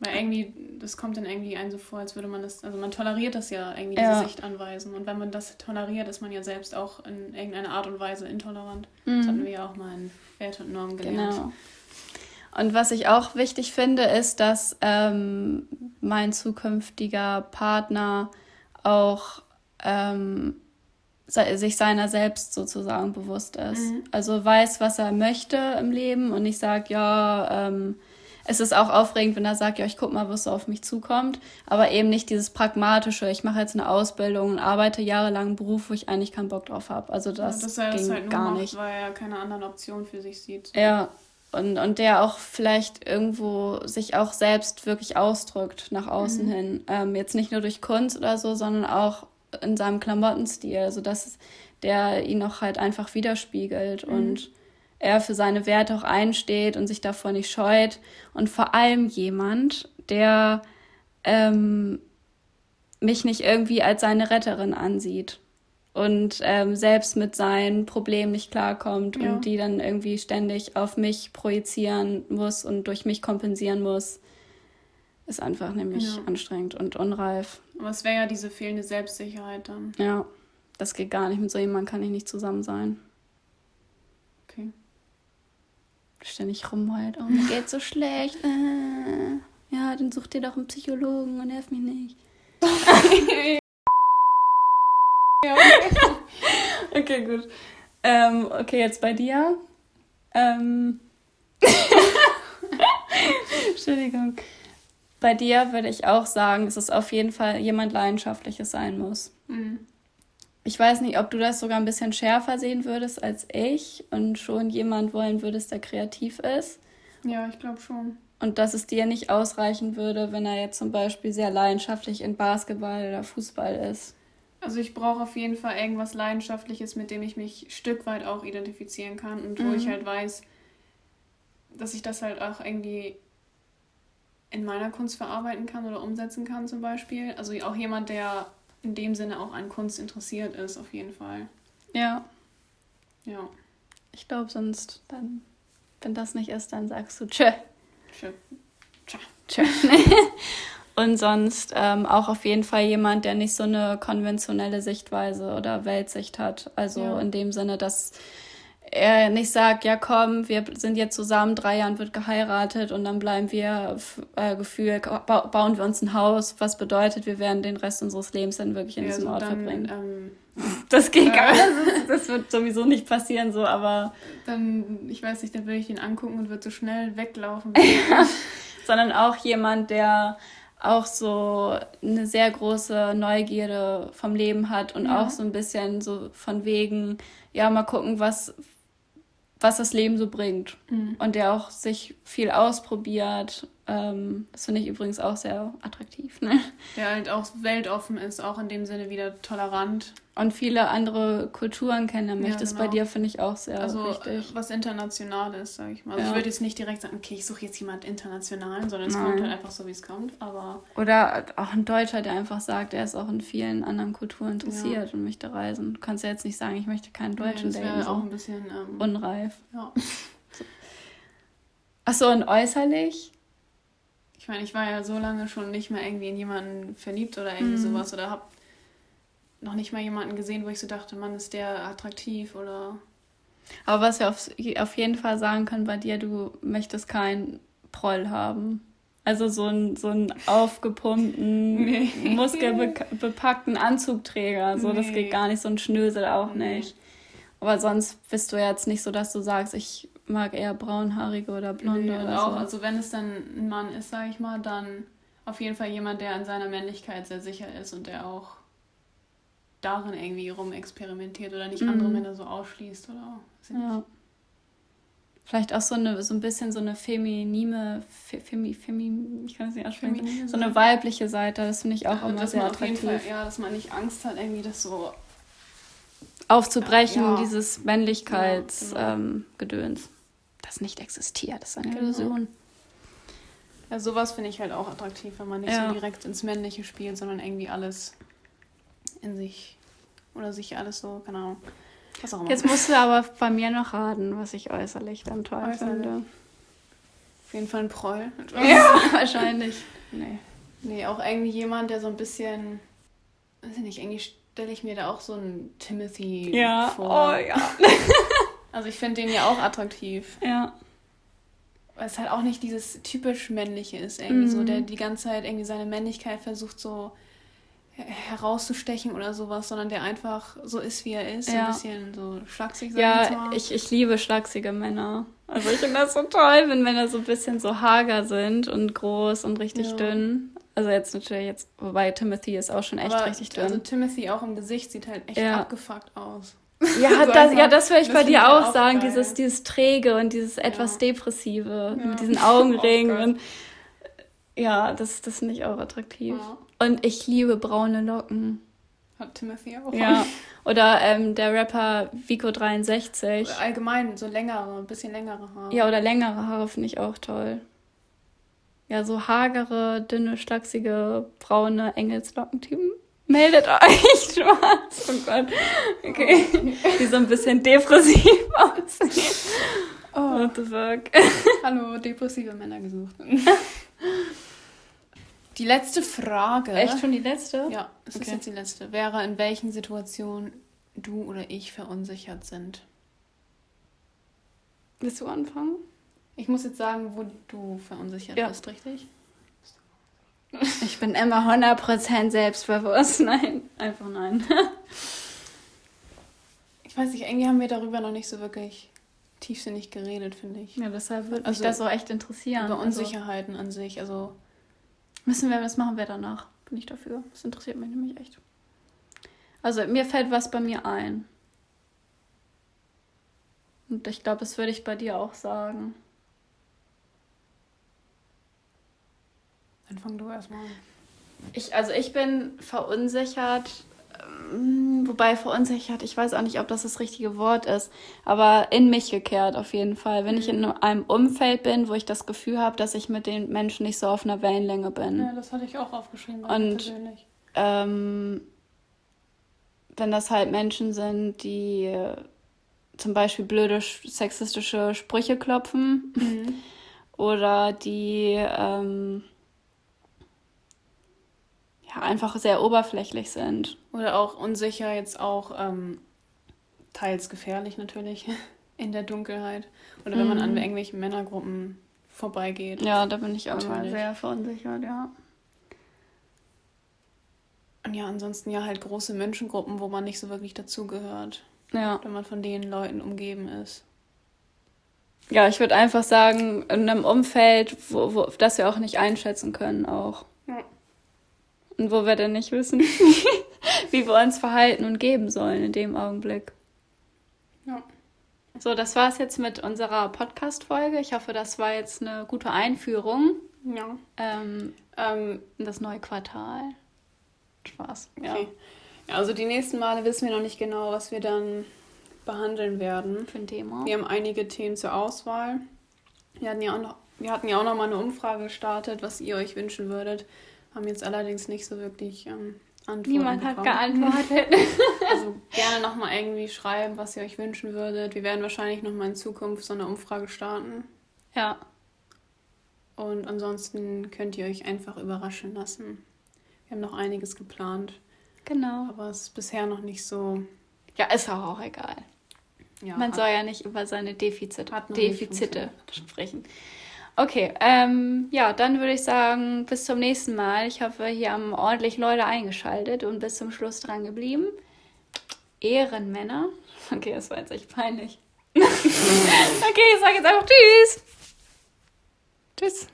Speaker 1: Weil irgendwie, das kommt dann irgendwie ein so vor, als würde man das, also man toleriert das ja irgendwie, diese
Speaker 2: Ja.
Speaker 1: Sichtanweisen. Und wenn man das toleriert, ist man ja selbst auch in irgendeiner Art und Weise intolerant.
Speaker 2: Mhm.
Speaker 1: Das hatten wir ja auch mal in Wert und Norm gelernt.
Speaker 2: Genau. Und was ich auch wichtig finde, ist, dass ähm, mein zukünftiger Partner auch ähm, sich seiner selbst sozusagen bewusst ist.
Speaker 1: Mhm.
Speaker 2: Also weiß, was er möchte im Leben und nicht sagt, ja, ähm, es ist auch aufregend, wenn er sagt, ja, ich guck mal, was so auf mich zukommt, aber eben nicht dieses pragmatische, ich mache jetzt eine Ausbildung und arbeite jahrelang einen Beruf, wo ich eigentlich keinen Bock drauf habe. Also das,
Speaker 1: ja, dass er das
Speaker 2: ging
Speaker 1: halt nur
Speaker 2: gar
Speaker 1: macht,
Speaker 2: nicht.
Speaker 1: weil er keine anderen Optionen für sich sieht.
Speaker 2: Ja, und, und der auch vielleicht irgendwo sich auch selbst wirklich ausdrückt nach außen
Speaker 1: Mhm.
Speaker 2: hin. Ähm, jetzt nicht nur durch Kunst oder so, sondern auch in seinem Klamottenstil, also dass der ihn auch halt einfach widerspiegelt
Speaker 1: Mhm.
Speaker 2: und er für seine Werte auch einsteht und sich davor nicht scheut. Und vor allem jemand, der ähm, mich nicht irgendwie als seine Retterin ansieht und ähm, selbst mit seinen Problemen nicht klarkommt
Speaker 1: Ja.
Speaker 2: und die dann irgendwie ständig auf mich projizieren muss und durch mich kompensieren muss, ist einfach nämlich
Speaker 1: Ja.
Speaker 2: anstrengend und unreif.
Speaker 1: Aber es wäre ja diese fehlende Selbstsicherheit dann.
Speaker 2: Ja, das geht gar nicht. Mit so jemandem kann ich nicht zusammen sein.
Speaker 1: Okay.
Speaker 2: Ständig rumheult. Oh, mir geht's so schlecht. Äh, ja, dann such dir doch einen Psychologen und nerv mich nicht.
Speaker 1: ja,
Speaker 2: Okay, gut. Ähm, okay, jetzt bei dir. Ähm. Entschuldigung. Bei dir würde ich auch sagen, dass es auf jeden Fall jemand Leidenschaftliches sein muss.
Speaker 1: Mhm.
Speaker 2: Ich weiß nicht, ob du das sogar ein bisschen schärfer sehen würdest als ich und schon jemand wollen würdest, der kreativ ist.
Speaker 1: ja ich glaube schon.
Speaker 2: Und dass es dir nicht ausreichen würde, wenn er jetzt zum Beispiel sehr leidenschaftlich in Basketball oder Fußball ist.
Speaker 1: Also ich brauche auf jeden Fall irgendwas Leidenschaftliches, mit dem ich mich ein Stück weit auch identifizieren kann und wo
Speaker 2: Mhm.
Speaker 1: ich halt weiß, dass ich das halt auch irgendwie in meiner Kunst verarbeiten kann oder umsetzen kann zum Beispiel. Also auch jemand, der in dem Sinne auch an Kunst interessiert ist, auf jeden Fall.
Speaker 2: Ja,
Speaker 1: Ja.
Speaker 2: ich glaube sonst, dann, wenn das nicht ist, dann sagst du tschö.
Speaker 1: Tschö.
Speaker 2: Tschö. Und sonst ähm, auch auf jeden Fall jemand, der nicht so eine konventionelle Sichtweise oder Weltsicht hat. Also
Speaker 1: Ja.
Speaker 2: in dem Sinne, dass er nicht sagt, ja komm, wir sind jetzt zusammen, drei Jahren wird geheiratet und dann bleiben wir äh, gefühlt, ba bauen wir uns ein Haus, was bedeutet, wir werden den Rest unseres Lebens dann wirklich in
Speaker 1: Ja,
Speaker 2: diesem
Speaker 1: so
Speaker 2: Ort
Speaker 1: dann,
Speaker 2: verbringen.
Speaker 1: ähm,
Speaker 2: Das geht gar
Speaker 1: äh.
Speaker 2: nicht. Das, das wird sowieso nicht passieren, so, aber
Speaker 1: dann, ich weiß nicht, dann würde ich ihn angucken und würde so schnell weglaufen.
Speaker 2: sondern auch jemand, der auch so eine sehr große Neugierde vom Leben hat und
Speaker 1: Ja.
Speaker 2: auch so ein bisschen so von wegen, ja, mal gucken, was, was das Leben so bringt.
Speaker 1: Mhm.
Speaker 2: Und der auch sich viel ausprobiert. Ähm, das finde ich übrigens auch sehr attraktiv. Ne?
Speaker 1: Der halt auch weltoffen ist, auch in dem Sinne wieder tolerant.
Speaker 2: Und viele andere Kulturen kennenlernen
Speaker 1: Ja,
Speaker 2: möchte. Das
Speaker 1: genau.
Speaker 2: bei dir finde ich auch sehr
Speaker 1: Also
Speaker 2: wichtig.
Speaker 1: äh, was international ist, sag ich mal. Also
Speaker 2: Ja.
Speaker 1: ich würde jetzt nicht direkt sagen, okay, ich suche jetzt jemand internationalen, sondern es
Speaker 2: Nein.
Speaker 1: kommt halt einfach so, wie es kommt. Aber
Speaker 2: Oder auch ein Deutscher, der einfach sagt, er ist auch in vielen anderen Kulturen interessiert und möchte reisen. Du kannst ja jetzt nicht sagen, ich möchte keinen Deutschen
Speaker 1: das
Speaker 2: daten. So.
Speaker 1: auch ein bisschen ähm,
Speaker 2: Unreif.
Speaker 1: ja.
Speaker 2: Achso, und äußerlich?
Speaker 1: Ich meine, ich war ja so lange schon nicht mehr irgendwie in jemanden verliebt oder irgendwie
Speaker 2: Mhm.
Speaker 1: sowas oder habe noch nicht mal jemanden gesehen, wo ich so dachte, Mann, ist der attraktiv oder
Speaker 2: Aber was wir auf, auf jeden Fall sagen können bei dir, du möchtest keinen Proll haben. Also so einen, so einen aufgepumpten,
Speaker 1: Nee.
Speaker 2: muskelbepackten Anzugträger. So, das
Speaker 1: Nee.
Speaker 2: geht gar nicht. So ein Schnösel auch
Speaker 1: Nee.
Speaker 2: nicht. Aber sonst bist du jetzt nicht so, dass du sagst, ich mag eher braunhaarige oder blonde
Speaker 1: Nee,
Speaker 2: oder
Speaker 1: auch,
Speaker 2: so.
Speaker 1: also wenn es dann ein Mann ist, sag ich mal, dann auf jeden Fall jemand, der an seiner Männlichkeit sehr sicher ist und der auch darin irgendwie rumexperimentiert oder nicht
Speaker 2: Mhm.
Speaker 1: andere Männer so ausschließt oder.
Speaker 2: Ja. Vielleicht auch so eine so ein bisschen so eine feminine, fe, femi, femi, ich kann es nicht aussprechen,
Speaker 1: Feminine
Speaker 2: so eine weibliche Seite, das finde ich auch
Speaker 1: Also,
Speaker 2: immer sehr
Speaker 1: man auf jeden
Speaker 2: attraktiv.
Speaker 1: Fall, ja, dass man nicht Angst hat, irgendwie das so.
Speaker 2: Aufzubrechen,
Speaker 1: Ja.
Speaker 2: dieses Männlichkeitsgedöns,
Speaker 1: Ja,
Speaker 2: ähm, Gedöns, das nicht existiert, das ist eine
Speaker 1: Genau.
Speaker 2: Illusion.
Speaker 1: Ja, sowas finde ich halt auch attraktiv, wenn man nicht
Speaker 2: Ja.
Speaker 1: so direkt ins Männliche spielt, sondern irgendwie alles in sich oder sich alles so, keine Ahnung. Was auch immer.
Speaker 2: Jetzt musst du aber bei mir noch raten, was ich äußerlich dann toll
Speaker 1: Äußerlich.
Speaker 2: finde.
Speaker 1: Auf jeden Fall ein Proll.
Speaker 2: Ja, wahrscheinlich. Nee.
Speaker 1: Nee, auch irgendwie jemand, der so ein bisschen, weiß ich nicht, irgendwie stelle ich mir da auch so einen Timothy
Speaker 2: Ja,
Speaker 1: vor.
Speaker 2: oh ja.
Speaker 1: Also ich finde den ja auch attraktiv.
Speaker 2: Ja.
Speaker 1: Weil es halt auch nicht dieses typisch männliche ist, irgendwie so,
Speaker 2: Mhm.
Speaker 1: der die ganze Zeit irgendwie seine Männlichkeit versucht so her- herauszustechen oder sowas, sondern der einfach so ist, wie er ist. So
Speaker 2: Ja.
Speaker 1: ein bisschen so schlaksig, jetzt
Speaker 2: Ja, ich, ich liebe schlachsige Männer. Also ich finde das so toll, wenn Männer so ein bisschen so hager sind und groß und richtig
Speaker 1: Ja.
Speaker 2: dünn. Also jetzt natürlich jetzt, wobei Timothy ist auch schon echt
Speaker 1: Aber
Speaker 2: richtig dünn.
Speaker 1: Also Timothy auch im Gesicht sieht halt echt
Speaker 2: Ja.
Speaker 1: abgefuckt aus.
Speaker 2: Ja,
Speaker 1: So
Speaker 2: das, ja, das würde ich bei dir auch
Speaker 1: auch
Speaker 2: sagen,
Speaker 1: geil.
Speaker 2: dieses, dieses Träge und dieses etwas
Speaker 1: Ja.
Speaker 2: Depressive
Speaker 1: Ja.
Speaker 2: mit diesen Augenringen. und, ja, das, das finde ich auch attraktiv.
Speaker 1: Ja.
Speaker 2: Und ich liebe braune Locken.
Speaker 1: Hat Timothy auch.
Speaker 2: Ja. Oder ähm, der Rapper Vico63.
Speaker 1: Allgemein so längere, ein bisschen längere Haare.
Speaker 2: Ja, oder längere Haare finde ich auch toll. Ja, so hagere, dünne, schlachsige, braune Engelslocken-Typen. Meldet euch, Spaß. Oh Gott. Okay. Die so ein bisschen depressiv aussehen.
Speaker 1: Oh,
Speaker 2: What the fuck?
Speaker 1: hallo, depressive Männer gesucht. Die letzte Frage.
Speaker 2: Echt schon die letzte?
Speaker 1: Ja, es ist
Speaker 2: Okay.
Speaker 1: jetzt die letzte. Wäre, in welchen Situationen du oder ich verunsichert sind.
Speaker 2: Willst du anfangen?
Speaker 1: Ich muss jetzt sagen, wo du verunsichert
Speaker 2: Ja.
Speaker 1: bist, richtig?
Speaker 2: Ich bin immer 100% selbstbewusst. Nein, einfach nein.
Speaker 1: Ich weiß nicht, irgendwie haben wir darüber noch nicht so wirklich tiefsinnig geredet, finde ich.
Speaker 2: Ja, deshalb würde mich
Speaker 1: Also,
Speaker 2: das auch echt interessieren.
Speaker 1: Über
Speaker 2: Also,
Speaker 1: Unsicherheiten an sich. Also,
Speaker 2: müssen wir, das machen wir danach. Bin ich dafür. Das interessiert mich nämlich echt. Also mir fällt was bei mir ein. Und ich glaube, das würde ich bei dir auch sagen.
Speaker 1: Dann fang du erstmal an.
Speaker 2: Ich, also ich bin verunsichert, ähm, wobei verunsichert, ich weiß auch nicht, ob das das richtige Wort ist, aber in mich gekehrt auf jeden Fall. Wenn ich in einem Umfeld bin, wo ich das Gefühl habe, dass ich mit den Menschen nicht so auf einer Wellenlänge bin.
Speaker 1: Ja, das hatte ich auch aufgeschrieben,
Speaker 2: Und-
Speaker 1: persönlich.
Speaker 2: ähm, wenn das halt Menschen sind, die äh, zum Beispiel blöde sch- sexistische Sprüche klopfen oder die ähm, ja einfach sehr oberflächlich sind.
Speaker 1: Oder auch unsicher, jetzt auch ähm, teils gefährlich natürlich in der Dunkelheit. Oder wenn man an irgendwelchen Männergruppen vorbeigeht.
Speaker 2: Ja, da bin ich auch immer sehr verunsichert, ja.
Speaker 1: Und ja, ansonsten ja halt große Menschengruppen, wo man nicht so wirklich dazugehört.
Speaker 2: Ja,
Speaker 1: Wenn man von den Leuten umgeben ist.
Speaker 2: ja ich würde einfach sagen, in einem Umfeld, wo, wo, das wir auch nicht einschätzen können auch.
Speaker 1: Ja.
Speaker 2: Und wo wir dann nicht wissen, wie wir uns verhalten und geben sollen in dem Augenblick.
Speaker 1: Ja.
Speaker 2: So, das war es jetzt mit unserer Podcast-Folge. Ich hoffe, das war jetzt eine gute Einführung
Speaker 1: Ja.
Speaker 2: ähm,
Speaker 1: Ähm,
Speaker 2: in das neue Quartal. Spaß. Ja.
Speaker 1: okay. Ja, also die nächsten Male wissen wir noch nicht genau, was wir dann behandeln werden.
Speaker 2: Für ein Thema.
Speaker 1: Wir haben einige Themen zur Auswahl. Wir hatten ja auch noch, wir hatten ja auch noch mal eine Umfrage gestartet, was ihr euch wünschen würdet. Haben jetzt allerdings nicht so wirklich ähm, Antworten
Speaker 2: Niemand hat
Speaker 1: bekommen.
Speaker 2: geantwortet.
Speaker 1: Also gerne noch mal irgendwie schreiben, was ihr euch wünschen würdet. Wir werden wahrscheinlich noch mal in Zukunft so eine Umfrage starten.
Speaker 2: ja.
Speaker 1: Und ansonsten könnt ihr euch einfach überraschen lassen. Wir haben noch einiges geplant,
Speaker 2: Genau.
Speaker 1: aber es ist bisher noch nicht so.
Speaker 2: Ja, ist auch, egal.
Speaker 1: Ja,
Speaker 2: Man
Speaker 1: hat-
Speaker 2: soll ja nicht über seine Defizite,
Speaker 1: Hat
Speaker 2: Defizite sprechen. Okay, ähm, ja, dann würde ich sagen, bis zum nächsten Mal. Ich hoffe, hier haben ordentlich Leute eingeschaltet und bis zum Schluss dran geblieben. Ehrenmänner. Okay, das war jetzt echt peinlich. okay, ich sage jetzt einfach Tschüss. Tschüss.